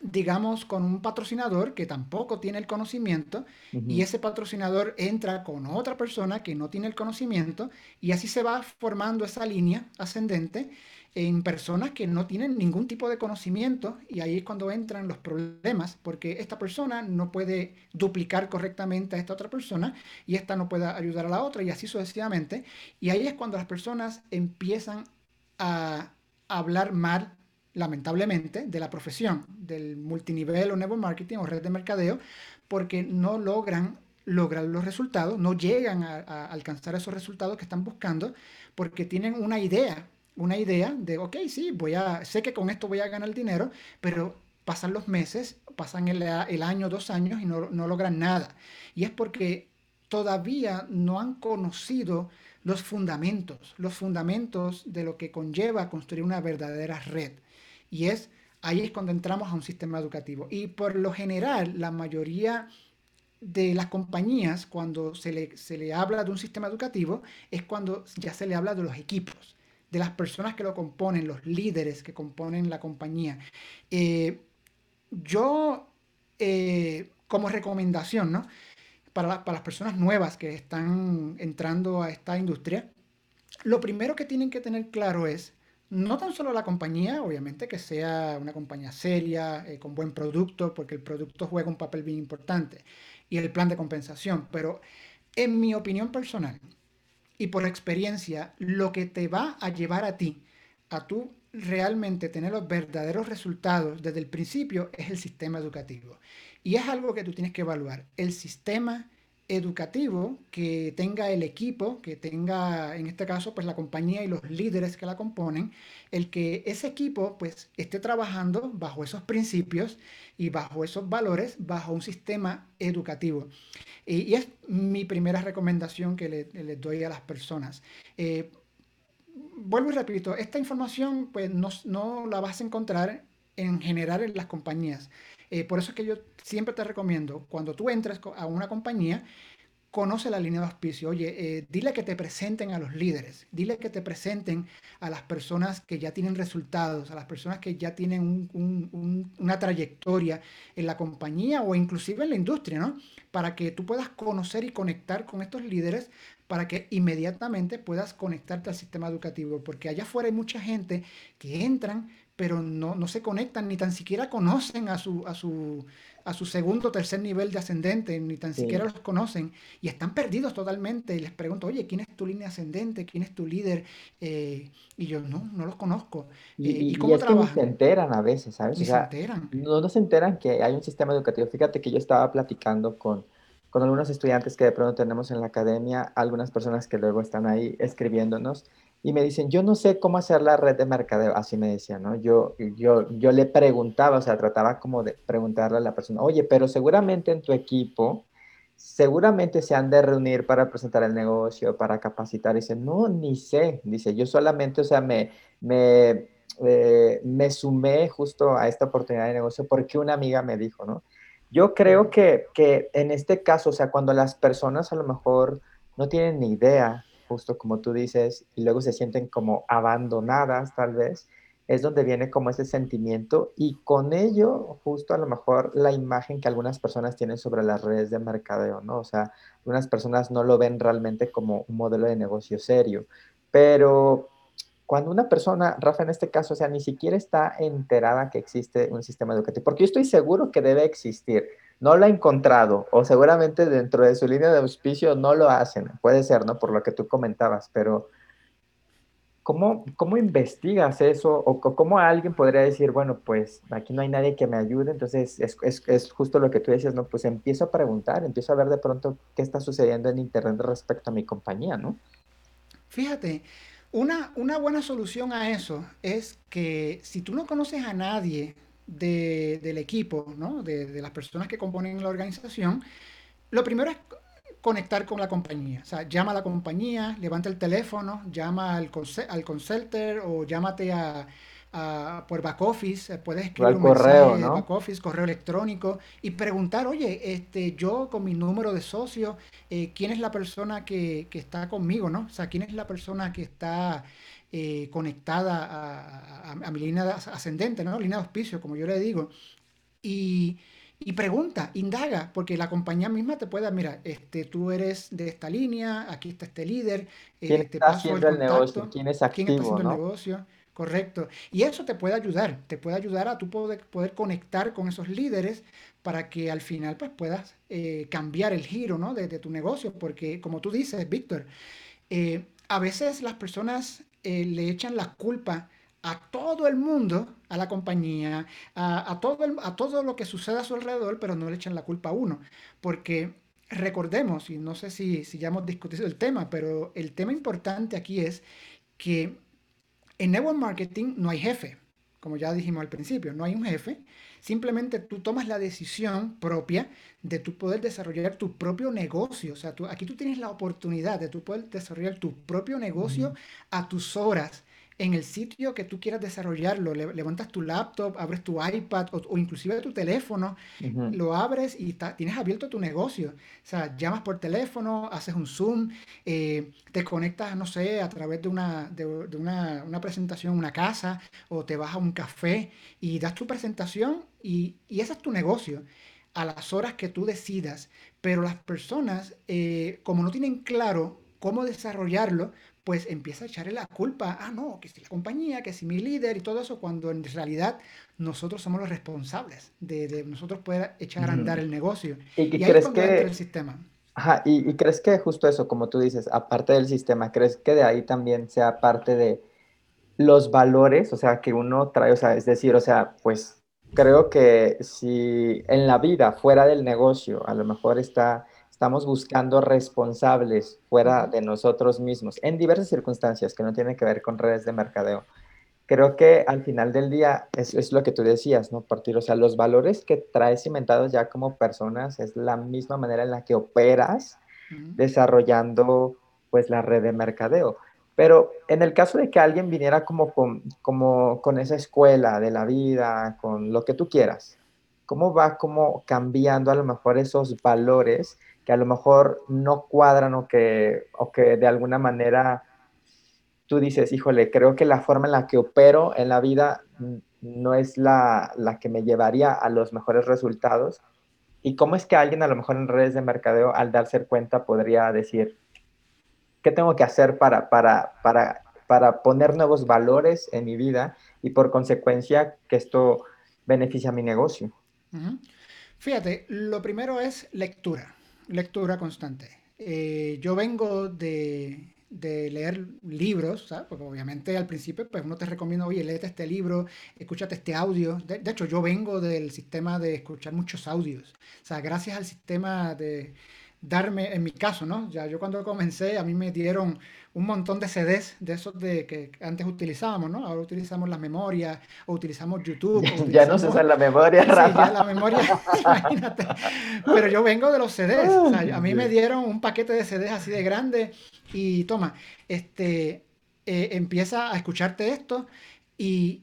[SPEAKER 2] digamos, con un patrocinador que tampoco tiene el conocimiento y ese patrocinador entra con otra persona que no tiene el conocimiento y así se va formando esa línea ascendente en personas que no tienen ningún tipo de conocimiento y ahí es cuando entran los problemas porque esta persona no puede duplicar correctamente a esta otra persona y esta no puede ayudar a la otra y así sucesivamente. Y ahí es cuando las personas empiezan a hablar mal lamentablemente, de la profesión del multinivel o network marketing o red de mercadeo, porque no logran lograr los resultados, no llegan a, alcanzar esos resultados que están buscando, porque tienen una idea, una idea de, ok, sí, voy a, sé que con esto voy a ganar dinero, pero pasan los meses, pasan el, año, dos años y no, no logran nada. Y es porque todavía no han conocido los fundamentos, los fundamentos de lo que conlleva construir una verdadera red. Y es ahí es cuando entramos a un sistema educativo. Y por lo general, la mayoría de las compañías, cuando se le, se le habla de un sistema educativo, es cuando ya se le habla de los equipos, de las personas que lo componen, los líderes que componen la compañía. Eh, yo, eh, como recomendación, ¿no? Para, para las personas nuevas que están entrando a esta industria, lo primero que tienen que tener claro es no tan solo la compañía, obviamente que sea una compañía seria, eh, con buen producto, porque el producto juega un papel bien importante, y el plan de compensación, pero en mi opinión personal y por experiencia, lo que te va a llevar a ti, a tú realmente tener los verdaderos resultados desde el principio, es el sistema educativo. Y es algo que tú tienes que evaluar, el sistema educativo que tenga el equipo, que tenga en este caso pues la compañía y los líderes que la componen, el que ese equipo pues esté trabajando bajo esos principios y bajo esos valores, bajo un sistema educativo. Y, es mi primera recomendación que les le doy a las personas. Eh, vuelvo y repito, esta información pues no, no la vas a encontrar en general en las compañías. Eh, por eso es que yo siempre te recomiendo, cuando tú entres a una compañía, conoce la línea de auspicio. Oye, eh, dile que te presenten a los líderes, dile que te presenten a las personas que ya tienen resultados, a las personas que ya tienen una trayectoria en la compañía o inclusive en la industria, ¿no? Para que tú puedas conocer y conectar con estos líderes para que inmediatamente puedas conectarte al sistema educativo, porque allá afuera hay mucha gente que entran, pero no, no se conectan, ni tan siquiera conocen a su, a su, a su segundo o tercer nivel de ascendente, ni tan siquiera los conocen y están perdidos totalmente. Y les pregunto, oye, ¿quién es tu línea ascendente? ¿Quién es tu líder? Eh, y yo, no, no los conozco.
[SPEAKER 1] Y, eh, ¿y, cómo es trabajan? se enteran a veces, ¿sabes? se enteran. No, no se enteran que hay un sistema educativo. Fíjate que yo estaba platicando con, con algunos estudiantes que de pronto tenemos en la academia, algunas personas que luego están ahí escribiéndonos y me dicen, yo no sé cómo hacer la red de mercadeo, así me decían, ¿no? Yo, yo, yo le preguntaba, o sea, trataba como de preguntarle a la persona, oye, pero seguramente en tu equipo, seguramente se han de reunir para presentar el negocio, para capacitar. Y dice, no, ni sé, dice, yo solamente, o sea, me, me, eh, me sumé justo a esta oportunidad de negocio porque una amiga me dijo, ¿no? Yo creo que, que en este caso, o sea, cuando las personas a lo mejor no tienen ni idea justo como tú dices, y luego se sienten como abandonadas tal vez, es donde viene como ese sentimiento y con ello justo a lo mejor la imagen que algunas personas tienen sobre las redes de mercadeo, ¿no? O sea, algunas personas no lo ven realmente como un modelo de negocio serio, pero cuando una persona, Rafa en este caso, o sea, ni siquiera está enterada que existe un sistema educativo, porque yo estoy seguro que debe existir, no lo ha encontrado o seguramente dentro de su línea de auspicio no lo hacen. Puede ser, ¿no? Por lo que tú comentabas, pero ¿cómo, cómo investigas eso? ¿O cómo alguien podría decir, bueno, pues aquí no hay nadie que me ayude? Entonces es, es, justo lo que tú decías, ¿no? Pues empiezo a preguntar, empiezo a ver de pronto qué está sucediendo en Internet respecto a mi compañía, ¿no?
[SPEAKER 2] Fíjate, una, una buena solución a eso es que si tú no conoces a nadie del equipo, ¿no? de, de las personas que componen la organización, lo primero es conectar con la compañía. O sea, llama a la compañía, levanta el teléfono, llama al, al consultor o llámate a, por back office, eh, puedes escribir un correo, mensaje back office, correo electrónico y preguntar, oye, este, yo con mi número de socio, eh, ¿quién es la persona que, que, está conmigo, no? O sea, ¿quién es la persona que está eh, conectada a, a, mi línea ascendente, ¿no? Línea de auspicio, como yo le digo. Y, y pregunta, indaga, porque la compañía misma te puede, mira, este, tú eres de esta línea, aquí está este líder,
[SPEAKER 1] ¿Quién está haciendo el, negocio? ¿Quién es activo? ¿Quién está haciendo el
[SPEAKER 2] negocio? Correcto. Y eso te puede ayudar, te puede ayudar a tú poder, poder conectar con esos líderes para que al final pues, puedas eh, cambiar el giro ¿no? de, tu negocio, porque como tú dices, Víctor, eh, a veces las personas eh, le echan la culpa a todo el mundo, a la compañía, a, todo a todo lo que sucede a su alrededor, pero no le echan la culpa a uno, porque recordemos, y no sé si, si ya hemos discutido el tema, pero el tema importante aquí es que en network marketing no hay jefe, como ya dijimos al principio, no hay un jefe. Simplemente tú tomas la decisión propia de tu poder desarrollar tu propio negocio. O sea, tú, aquí tú tienes la oportunidad de tú poder desarrollar tu propio negocio a tus horas, en el sitio que tú quieras desarrollarlo. levantas tu laptop, abres tu iPad o, inclusive tu teléfono, lo abres y tienes abierto tu negocio. O sea, llamas por teléfono, haces un Zoom, eh, te conectas, no sé, a través de, una, de, una, una, presentación en una casa o te vas a un café y das tu presentación y, y ese es tu negocio a las horas que tú decidas. Pero las personas, eh, como no tienen claro cómo desarrollarlo, pues empieza a echarle la culpa, ah, no, que si la compañía, que si mi líder y todo eso, cuando en realidad nosotros somos los responsables de, nosotros poder echar a andar el negocio.
[SPEAKER 1] ¿Y, crees que el sistema? Ajá, y, crees que justo eso, como tú dices, aparte del sistema, ¿crees que de ahí también sea parte de los valores, o sea, que uno trae, o sea, es decir, o sea, pues creo que si en la vida, fuera del negocio, a lo mejor está Estamos buscando responsables fuera de nosotros mismos en diversas circunstancias que no tienen que ver con redes de mercadeo. Creo que al final del día es, es lo que tú decías, ¿no? Partir, o sea, los valores que traes cimentados ya como personas es la misma manera en la que operas desarrollando pues la red de mercadeo. Pero en el caso de que alguien viniera como con, como con esa escuela de la vida, con lo que tú quieras, ¿cómo va como cambiando a lo mejor esos valores que a lo mejor no cuadran o que, o que de alguna manera tú dices, híjole, creo que la forma en la que opero en la vida no es la, que me llevaría a los mejores resultados. ¿Y cómo es que alguien a lo mejor en redes de mercadeo al darse cuenta podría decir, ¿qué tengo que hacer para, para, para, para poner nuevos valores en mi vida y por consecuencia que esto beneficia a mi negocio?
[SPEAKER 2] Fíjate, lo primero es lectura lectura constante. Eh, yo vengo de, leer libros, ¿sabes? Porque obviamente al principio pues uno te recomienda, oye, léete este libro, escúchate este audio. De, de, hecho, yo vengo del sistema de escuchar muchos audios. O sea, gracias al sistema de darme, en mi caso, ¿no? Ya yo cuando comencé, a mí me dieron un montón de CDs de esos de que antes utilizábamos, ¿no? Ahora utilizamos la memoria o utilizamos YouTube.
[SPEAKER 1] ya no se usa la memoria,
[SPEAKER 2] sí, ya la memoria, imagínate. Pero yo vengo de los CDs. O sea, a mí me dieron un paquete de CDs así de grande y toma, este, eh, empieza a escucharte esto y,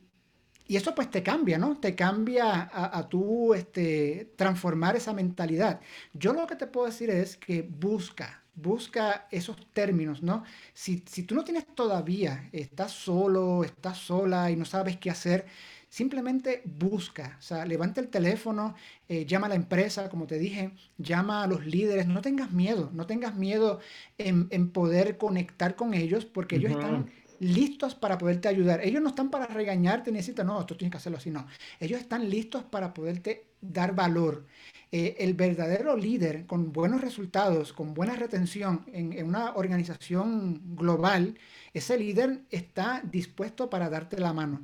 [SPEAKER 2] y eso pues te cambia, ¿no? Te cambia a, a tú este, transformar esa mentalidad. Yo lo que te puedo decir es que busca, busca esos términos, ¿no? Si, tú no tienes todavía, estás solo, estás sola y no sabes qué hacer, simplemente busca, o sea, levanta el teléfono, eh, llama a la empresa, como te dije, llama a los líderes, no tengas miedo, no tengas miedo en, poder conectar con ellos porque ellos están listos para poderte ayudar. Ellos no están para regañarte, necesitan, no, tú tienes que hacerlo así, no. Ellos están listos para poderte dar valor. Eh, el verdadero líder con buenos resultados, con buena retención en, una organización global, ese líder está dispuesto para darte la mano.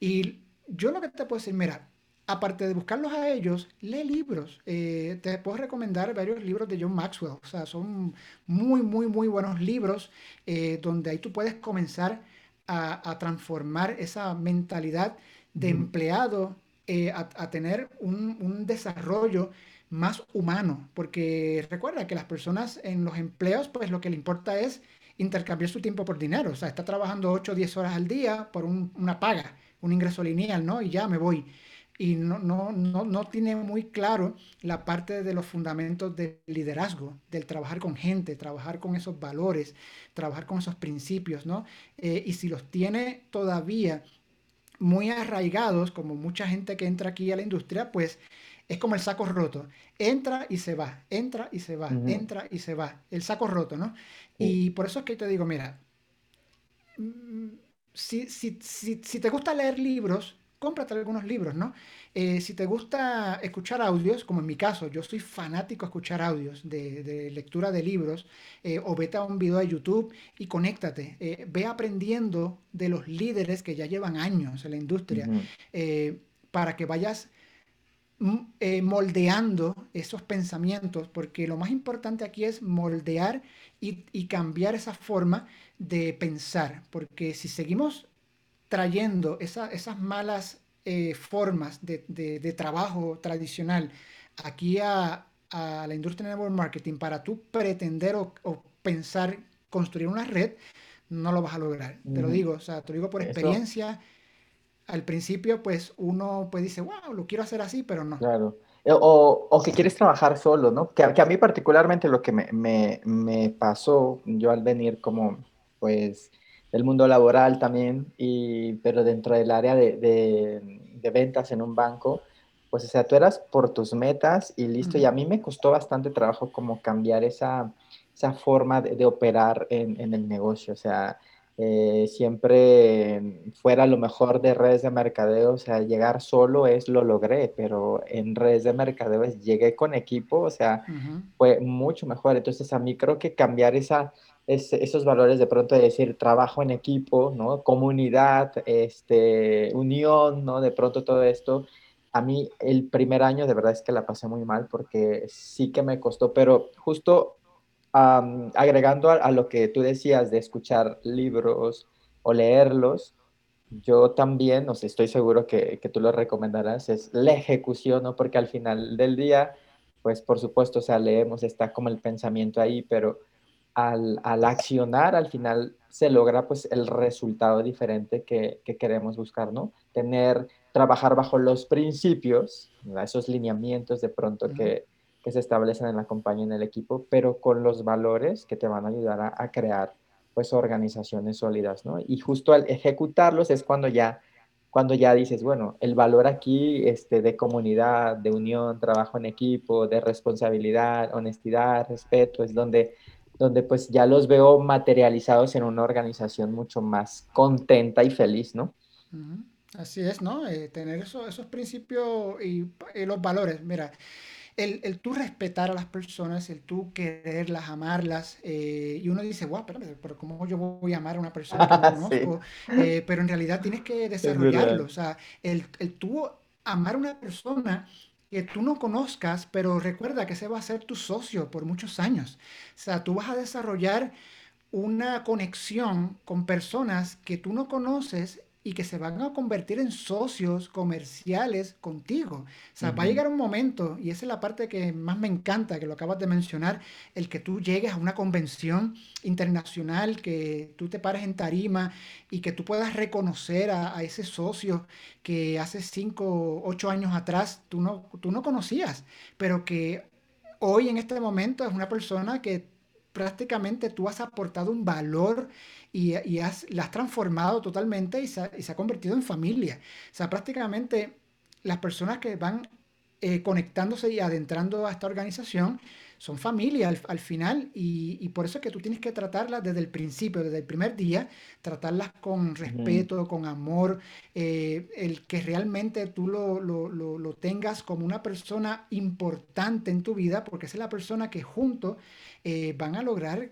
[SPEAKER 2] Y yo lo que te puedo decir, mira, aparte de buscarlos a ellos, lee libros. Eh, te puedo recomendar varios libros de John Maxwell. O sea, son muy, muy, muy buenos libros eh, donde ahí tú puedes comenzar a, transformar esa mentalidad de empleado eh, a, tener un, desarrollo más humano, porque recuerda que las personas en los empleos, pues lo que le importa es intercambiar su tiempo por dinero, o sea, está trabajando 8 o 10 horas al día por una paga, un ingreso lineal, ¿no? Y ya me voy. Y no, no, no, no tiene muy claro la parte de los fundamentos del liderazgo, del trabajar con gente, trabajar con esos valores, trabajar con esos principios, ¿no? Eh, y si los tiene todavía muy arraigados, como mucha gente que entra aquí a la industria, pues es como el saco roto. Entra y se va, entra y se va, entra y se va. El saco roto, ¿no? Y por eso es que te digo, mira, mm, si, si, si, te gusta leer libros, cómprate algunos libros, ¿no? Eh, si te gusta escuchar audios, como en mi caso, yo soy fanático de escuchar audios de, lectura de libros, eh, o vete a un video de YouTube y conéctate. Eh, ve aprendiendo de los líderes que ya llevan años en la industria para que vayas eh, moldeando esos pensamientos, porque lo más importante aquí es moldear y, cambiar esa forma de pensar, porque si seguimos trayendo esas malas eh, formas de, trabajo tradicional aquí a, la industria de network marketing para tú pretender o, pensar construir una red, no lo vas a lograr. Te lo digo, o sea, te lo digo por experiencia al principio, pues uno pues dice, wow, lo quiero hacer así, pero no.
[SPEAKER 1] Claro. Eh, o, o que quieres trabajar solo, ¿no? Que, que a mí particularmente lo que me, me, me, pasó, yo al venir como, pues, del mundo laboral también, y, pero dentro del área de, de, de ventas en un banco, pues, o sea, tú eras por tus metas y listo, y a mí me costó bastante trabajo como cambiar esa, esa forma de, de operar en, en, el negocio, o sea, eh, siempre fuera lo mejor de redes de mercadeo, o sea, llegar solo es lo logré, pero en redes de mercadeo es, llegué con equipo, o sea, fue mucho mejor. Entonces, a mí creo que cambiar esa, esos valores de pronto de decir trabajo en equipo, ¿no? Comunidad, este, unión, ¿no? De pronto todo esto. A mí el primer año de verdad es que la pasé muy mal porque sí que me costó, pero justo agregando a, lo que tú decías de escuchar libros o leerlos, yo también, o sea, estoy seguro que, que, tú lo recomendarás, es la ejecución, ¿no? Porque al final del día, pues por supuesto, o sea, leemos, está como el pensamiento ahí, pero al, al accionar, al final se logra pues el resultado diferente que, que, queremos buscar, ¿no? Tener, trabajar bajo los principios, esos lineamientos de pronto que, que se establecen en la compañía, en el equipo, pero con los valores que te van a ayudar a, crear pues organizaciones sólidas, ¿no? Y justo al ejecutarlos es cuando ya, cuando ya dices, bueno, el valor aquí este, de comunidad, de unión, trabajo en equipo, de responsabilidad, honestidad, respeto, es donde, donde pues ya los veo materializados en una organización mucho más contenta y feliz, ¿no?
[SPEAKER 2] Así es, ¿no? Eh, tener esos principios y, y los valores. Mira, el, el, tú respetar a las personas, el tú quererlas, amarlas, eh, y uno dice, wow, espérame, pero ¿cómo yo voy a amar a una persona que no conozco? Eh, pero en realidad tienes que desarrollarlo, o sea, el, el tú amar a una persona que tú no conozcas, pero recuerda que ese va a ser tu socio por muchos años. O sea, tú vas a desarrollar una conexión con personas que tú no conoces y que se van a convertir en socios comerciales contigo. O sea, va a llegar un momento, y esa es la parte que más me encanta, que lo acabas de mencionar, el que tú llegues a una convención internacional, que tú te pares en tarima y que tú puedas reconocer a, ese socio que hace cinco, ocho años atrás tú no, tú no conocías, pero que hoy en este momento es una persona que prácticamente tú has aportado un valor y, has, la has transformado totalmente y se, ha, y se, ha, convertido en familia. O sea, prácticamente las personas que van eh, conectándose y adentrando a esta organización son familia al, al final y, y, por eso es que tú tienes que tratarlas desde el principio, desde el primer día, tratarlas con respeto, con amor, eh, el que realmente tú lo, lo, lo, lo, tengas como una persona importante en tu vida, porque esa es la persona que juntos eh, van a lograr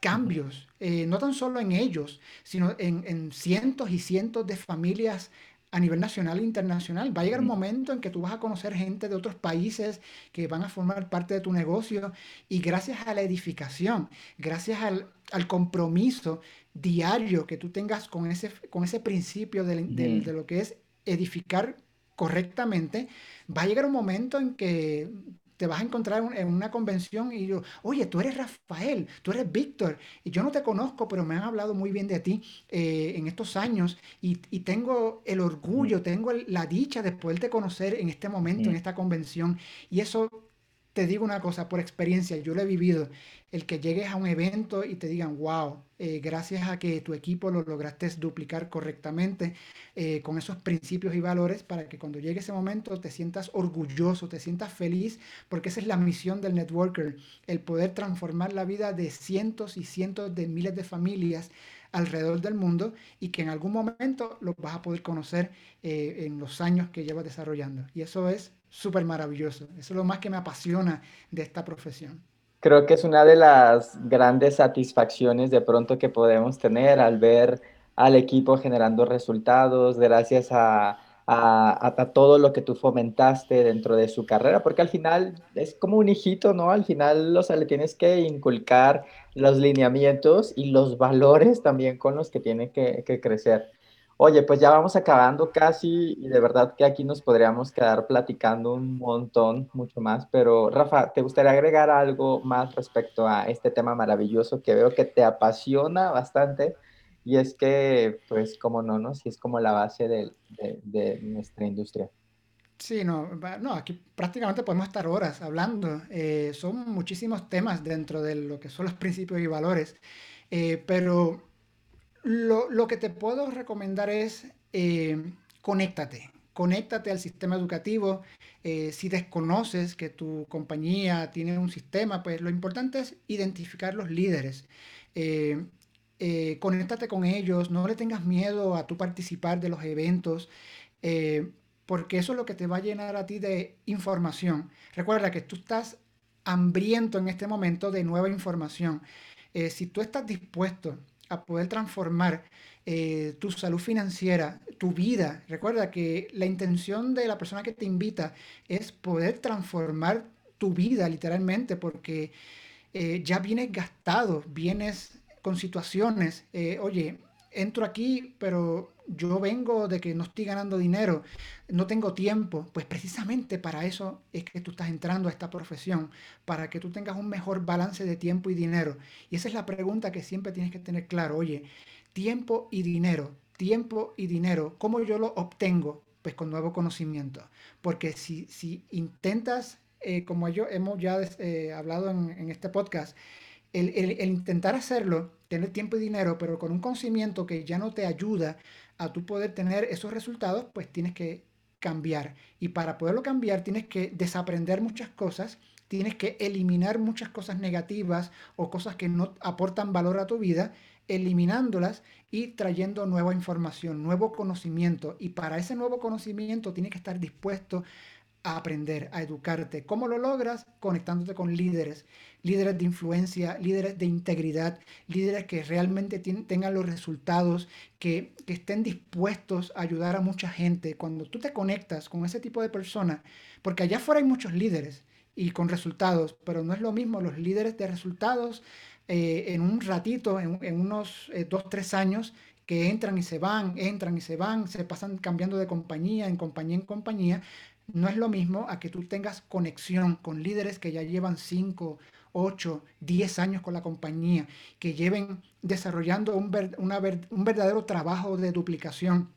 [SPEAKER 2] cambios, eh, no tan solo en ellos, sino en, en, cientos y cientos de familias a nivel nacional e internacional. Va a llegar un momento en que tú vas a conocer gente de otros países que van a formar parte de tu negocio y gracias a la edificación, gracias al, al compromiso diario que tú tengas con ese, con ese principio de, de, de lo que es edificar correctamente, va a llegar un momento en que te vas a encontrar en una convención y yo, oye, tú eres Rafael, tú eres Víctor, y yo no te conozco, pero me han hablado muy bien de ti eh, en estos años y, tengo el orgullo, tengo la dicha de poderte conocer en este momento, en esta convención, y eso te digo una cosa, por experiencia, yo lo he vivido, el que llegues a un evento y te digan, wow, eh, gracias a que tu equipo lo lograste duplicar correctamente eh, con esos principios y valores para que cuando llegue ese momento te sientas orgulloso, te sientas feliz, porque esa es la misión del networker, el poder transformar la vida de cientos y cientos de miles de familias alrededor del mundo y que en algún momento lo vas a poder conocer eh, en los años que llevas desarrollando. Y eso es súper maravilloso. Eso es lo más que me apasiona de esta profesión.
[SPEAKER 1] Creo que es una de las grandes satisfacciones de pronto que podemos tener al ver al equipo generando resultados gracias a, a, todo lo que tú fomentaste dentro de su carrera, porque al final es como un hijito, ¿no? Al final o sea, le tienes que inculcar los lineamientos y los valores también con los que tiene que, que crecer. Oye, pues ya vamos acabando casi y de verdad que aquí nos podríamos quedar platicando un montón, mucho más, pero Rafa, ¿te gustaría agregar algo más respecto a este tema maravilloso que veo que te apasiona bastante? Y es que, pues, como no, ¿no? Si es como la base de, de, nuestra industria.
[SPEAKER 2] Sí, no, no, aquí prácticamente podemos estar horas hablando. Eh, son muchísimos temas dentro de lo que son los principios y valores, eh, pero lo, que te puedo recomendar es eh, conéctate, conéctate al sistema educativo. Eh, si desconoces que tu compañía tiene un sistema, pues lo importante es identificar los líderes. Eh, conéctate con ellos, no le tengas miedo a tu participar de los eventos, porque eso es lo que te va a llenar a ti de información. Recuerda que tú estás hambriento en este momento de nueva información. si tú estás dispuesto a poder transformar eh, tu salud financiera, tu vida. Recuerda que la intención de la persona que te invita es poder transformar tu vida literalmente porque eh, ya vienes gastado, vienes con situaciones, eh, oye, entro aquí, pero yo vengo de que no estoy ganando dinero, no tengo tiempo, pues precisamente para eso es que tú estás entrando a esta profesión, para que tú tengas un mejor balance de tiempo y dinero. Y esa es la pregunta que siempre tienes que tener claro, oye, tiempo y dinero, tiempo y dinero, ¿cómo yo lo obtengo? Pues con nuevo conocimiento. Porque si, si intentas, eh, como yo hemos ya eh, hablado en, en este podcast, el, intentar hacerlo, tener tiempo y dinero, pero con un conocimiento que ya no te ayuda a tú poder tener esos resultados, pues tienes que cambiar. Y para poderlo cambiar tienes que desaprender muchas cosas, tienes que eliminar muchas cosas negativas o cosas que no aportan valor a tu vida, eliminándolas y trayendo nueva información, nuevo conocimiento. Y para ese nuevo conocimiento tienes que estar dispuesto a aprender, a educarte. ¿Cómo lo logras? Conectándote con líderes, líderes de influencia, líderes de integridad, líderes que realmente tengan los resultados, que, estén dispuestos a ayudar a mucha gente. Cuando tú te conectas con ese tipo de personas, porque allá afuera hay muchos líderes y con resultados, pero no es lo mismo los líderes de resultados eh, en un ratito, en, unos eh, dos, tres años, que entran y se van, entran y se van, se pasan cambiando de compañía en compañía en compañía, no es lo mismo a que tú tengas conexión con líderes que ya llevan 5, 8, 10 años con la compañía, que lleven desarrollando un, un verdadero trabajo de duplicación.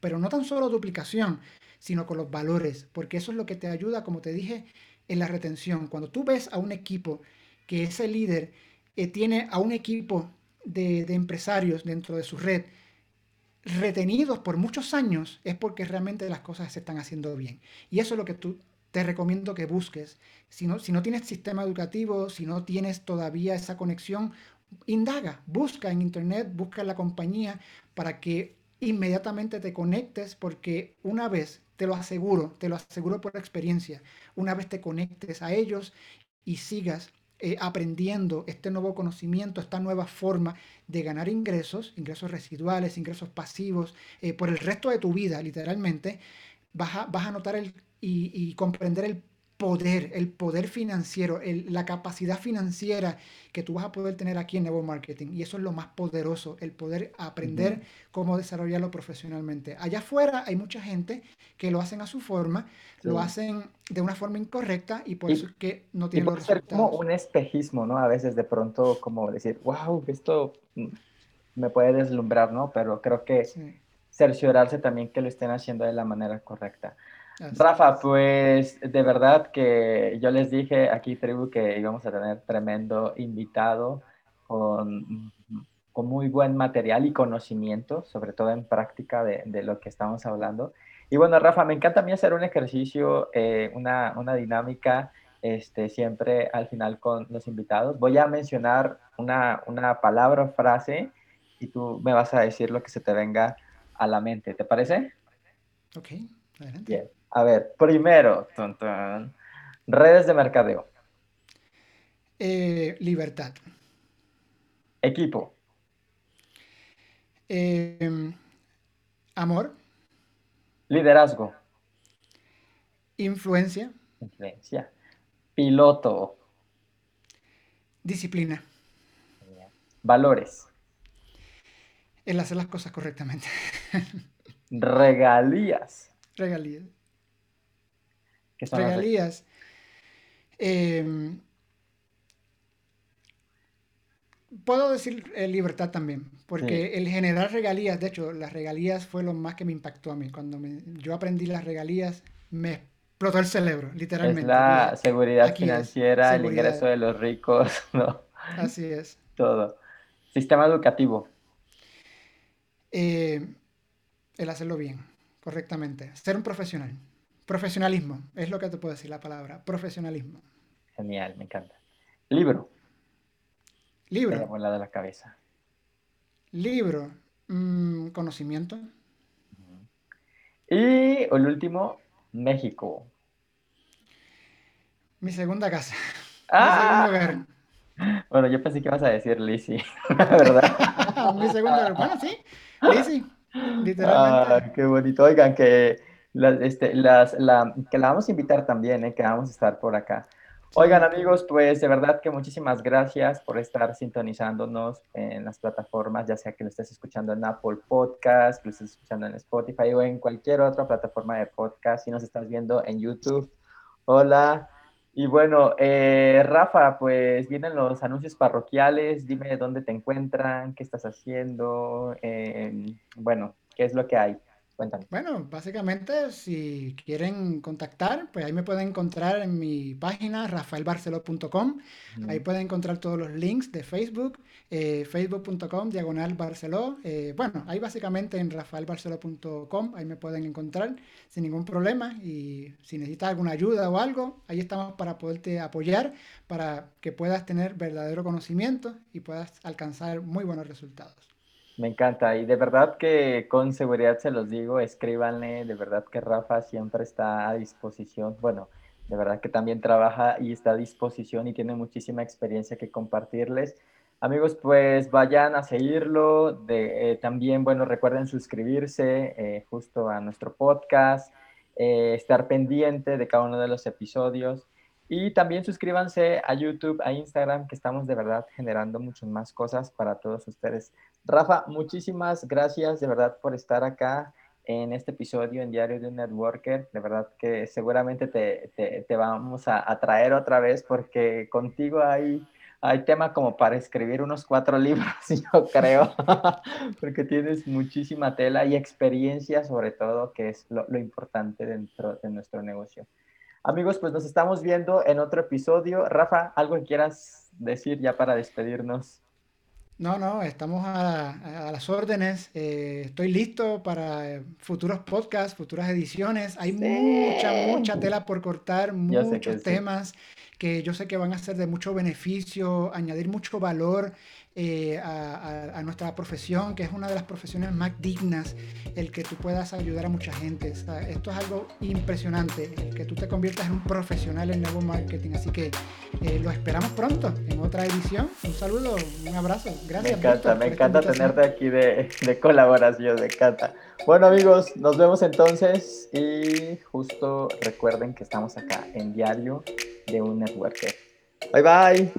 [SPEAKER 2] Pero no tan solo duplicación, sino con los valores, porque eso es lo que te ayuda, como te dije, en la retención. Cuando tú ves a un equipo que ese líder eh, tiene a un equipo de, de empresarios dentro de su red, retenidos por muchos años es porque realmente las cosas se están haciendo bien. Y eso es lo que tú te recomiendo que busques. Si no, si no tienes sistema educativo, si no tienes todavía esa conexión, indaga, busca en internet, busca en la compañía para que inmediatamente te conectes porque una vez, te lo aseguro, te lo aseguro por experiencia, una vez te conectes a ellos y sigas eh, aprendiendo este nuevo conocimiento, esta nueva forma de ganar ingresos, ingresos residuales, ingresos pasivos, eh, por el resto de tu vida, literalmente, vas a, vas a notar el, y, comprender el poder, el poder financiero, la capacidad financiera que tú vas a poder tener aquí en Network Marketing. Y eso es lo más poderoso, el poder aprender cómo desarrollarlo profesionalmente. Allá afuera hay mucha gente que lo hacen a su forma, lo hacen de una forma incorrecta y por eso es que no tienen
[SPEAKER 1] los resultados. ser como un espejismo, ¿no? A veces de pronto como decir, wow, esto me puede deslumbrar, ¿no? Pero creo que cerciorarse también que lo estén haciendo de la manera correcta. Rafa, pues de verdad que yo les dije aquí, tribu, que íbamos a tener tremendo invitado con, con muy buen material y conocimiento, sobre todo en práctica de, de, lo que estamos hablando. Y bueno, Rafa, me encanta a mí hacer un ejercicio, eh, una, una, dinámica, este, siempre al final con los invitados. Voy a mencionar una, una palabra o frase y tú me vas a decir lo que se te venga a la mente. ¿Te parece?
[SPEAKER 2] Ok, adelante. Bien.
[SPEAKER 1] A ver, primero, redes de mercadeo.
[SPEAKER 2] Eh, libertad.
[SPEAKER 1] Equipo.
[SPEAKER 2] Em, amor.
[SPEAKER 1] Liderazgo.
[SPEAKER 2] Influencia.
[SPEAKER 1] Influencia. Piloto.
[SPEAKER 2] Disciplina.
[SPEAKER 1] Valores.
[SPEAKER 2] El hacer las cosas correctamente.
[SPEAKER 1] Regalías.
[SPEAKER 2] Regalías regalías. Em, puedo decir eh, libertad también, porque el generar regalías, de hecho, las regalías fue lo más que me impactó a mí. Cuando yo aprendí las regalías, me explotó el cerebro, literalmente.
[SPEAKER 1] Es la seguridad financiera, el ingreso de los ricos, ¿no?
[SPEAKER 2] Así es.
[SPEAKER 1] Todo. Sistema educativo.
[SPEAKER 2] Eh, el hacerlo bien, correctamente. Ser un profesional. Profesionalismo, es lo que te puedo decir la palabra, profesionalismo.
[SPEAKER 1] Genial, me encanta. Libro.
[SPEAKER 2] Libro.
[SPEAKER 1] Me de la cabeza.
[SPEAKER 2] Libro, mm, conocimiento.
[SPEAKER 1] Y el último, México.
[SPEAKER 2] Mi segunda casa.
[SPEAKER 1] Ah. Bueno, yo pensé que ibas a decir Lizzie, ¿verdad?
[SPEAKER 2] Mi segunda Bueno, sí, Lizzie, literalmente.
[SPEAKER 1] Ah, qué bonito. Oigan, que este, las, la, que la vamos a invitar también, ¿eh? que vamos a estar por acá. Oigan amigos, pues de verdad que muchísimas gracias por estar sintonizándonos en las plataformas, ya sea que lo estés escuchando en Apple Podcast, que lo estés escuchando en Spotify o en cualquier otra plataforma de podcast, si nos estás viendo en YouTube. Hola. Y bueno, eh, Rafa, pues vienen los anuncios parroquiales, dime dónde te encuentran, qué estás haciendo, eh, bueno, qué es lo que hay.
[SPEAKER 2] Bueno, básicamente si quieren contactar, pues ahí me pueden encontrar en mi página rafaelbarceló.com. Ahí pueden encontrar todos los links de Facebook, eh, facebook.com, diagonal Barceló. Eh, bueno, ahí básicamente en rafaelbarceló.com, ahí me pueden encontrar sin ningún problema. Y si necesitas alguna ayuda o algo, ahí estamos para poderte apoyar, para que puedas tener verdadero conocimiento y puedas alcanzar muy buenos resultados.
[SPEAKER 1] Me encanta y de verdad que con seguridad se los digo, escríbanle, de verdad que Rafa siempre está a disposición, bueno, de verdad que también trabaja y está a disposición y tiene muchísima experiencia que compartirles. Amigos, pues vayan a seguirlo, de, eh, también, bueno, recuerden suscribirse eh, justo a nuestro podcast, eh, estar pendiente de cada uno de los episodios. Y también suscríbanse a YouTube, a Instagram, que estamos de verdad generando muchas más cosas para todos ustedes. Rafa, muchísimas gracias de verdad por estar acá en este episodio en Diario de un Networker. De verdad que seguramente te, te, vamos a, traer otra vez porque contigo hay, hay tema como para escribir unos cuatro libros, yo creo, porque tienes muchísima tela y experiencia sobre todo, que es lo importante dentro de nuestro negocio. Amigos, pues nos estamos viendo en otro episodio. Rafa, ¿algo que quieras decir ya para despedirnos?
[SPEAKER 2] No, no, estamos a, las órdenes. Eh, estoy listo para eh, futuros podcasts, futuras ediciones. Hay mucha, mucha tela por cortar, muchos temas que yo sé que van a ser de mucho beneficio, añadir mucho valor eh, a, nuestra profesión, que es una de las profesiones más dignas, el que tú puedas ayudar a mucha gente. esto es algo impresionante, el que tú te conviertas en un profesional en nuevo marketing. Así que eh, lo esperamos pronto en otra edición. Un saludo, un abrazo. Gracias.
[SPEAKER 1] Me encanta, me encanta tenerte aquí de, de colaboración, me encanta. Bueno amigos, nos vemos entonces y justo recuerden que estamos acá en diario de un networker. Bye bye.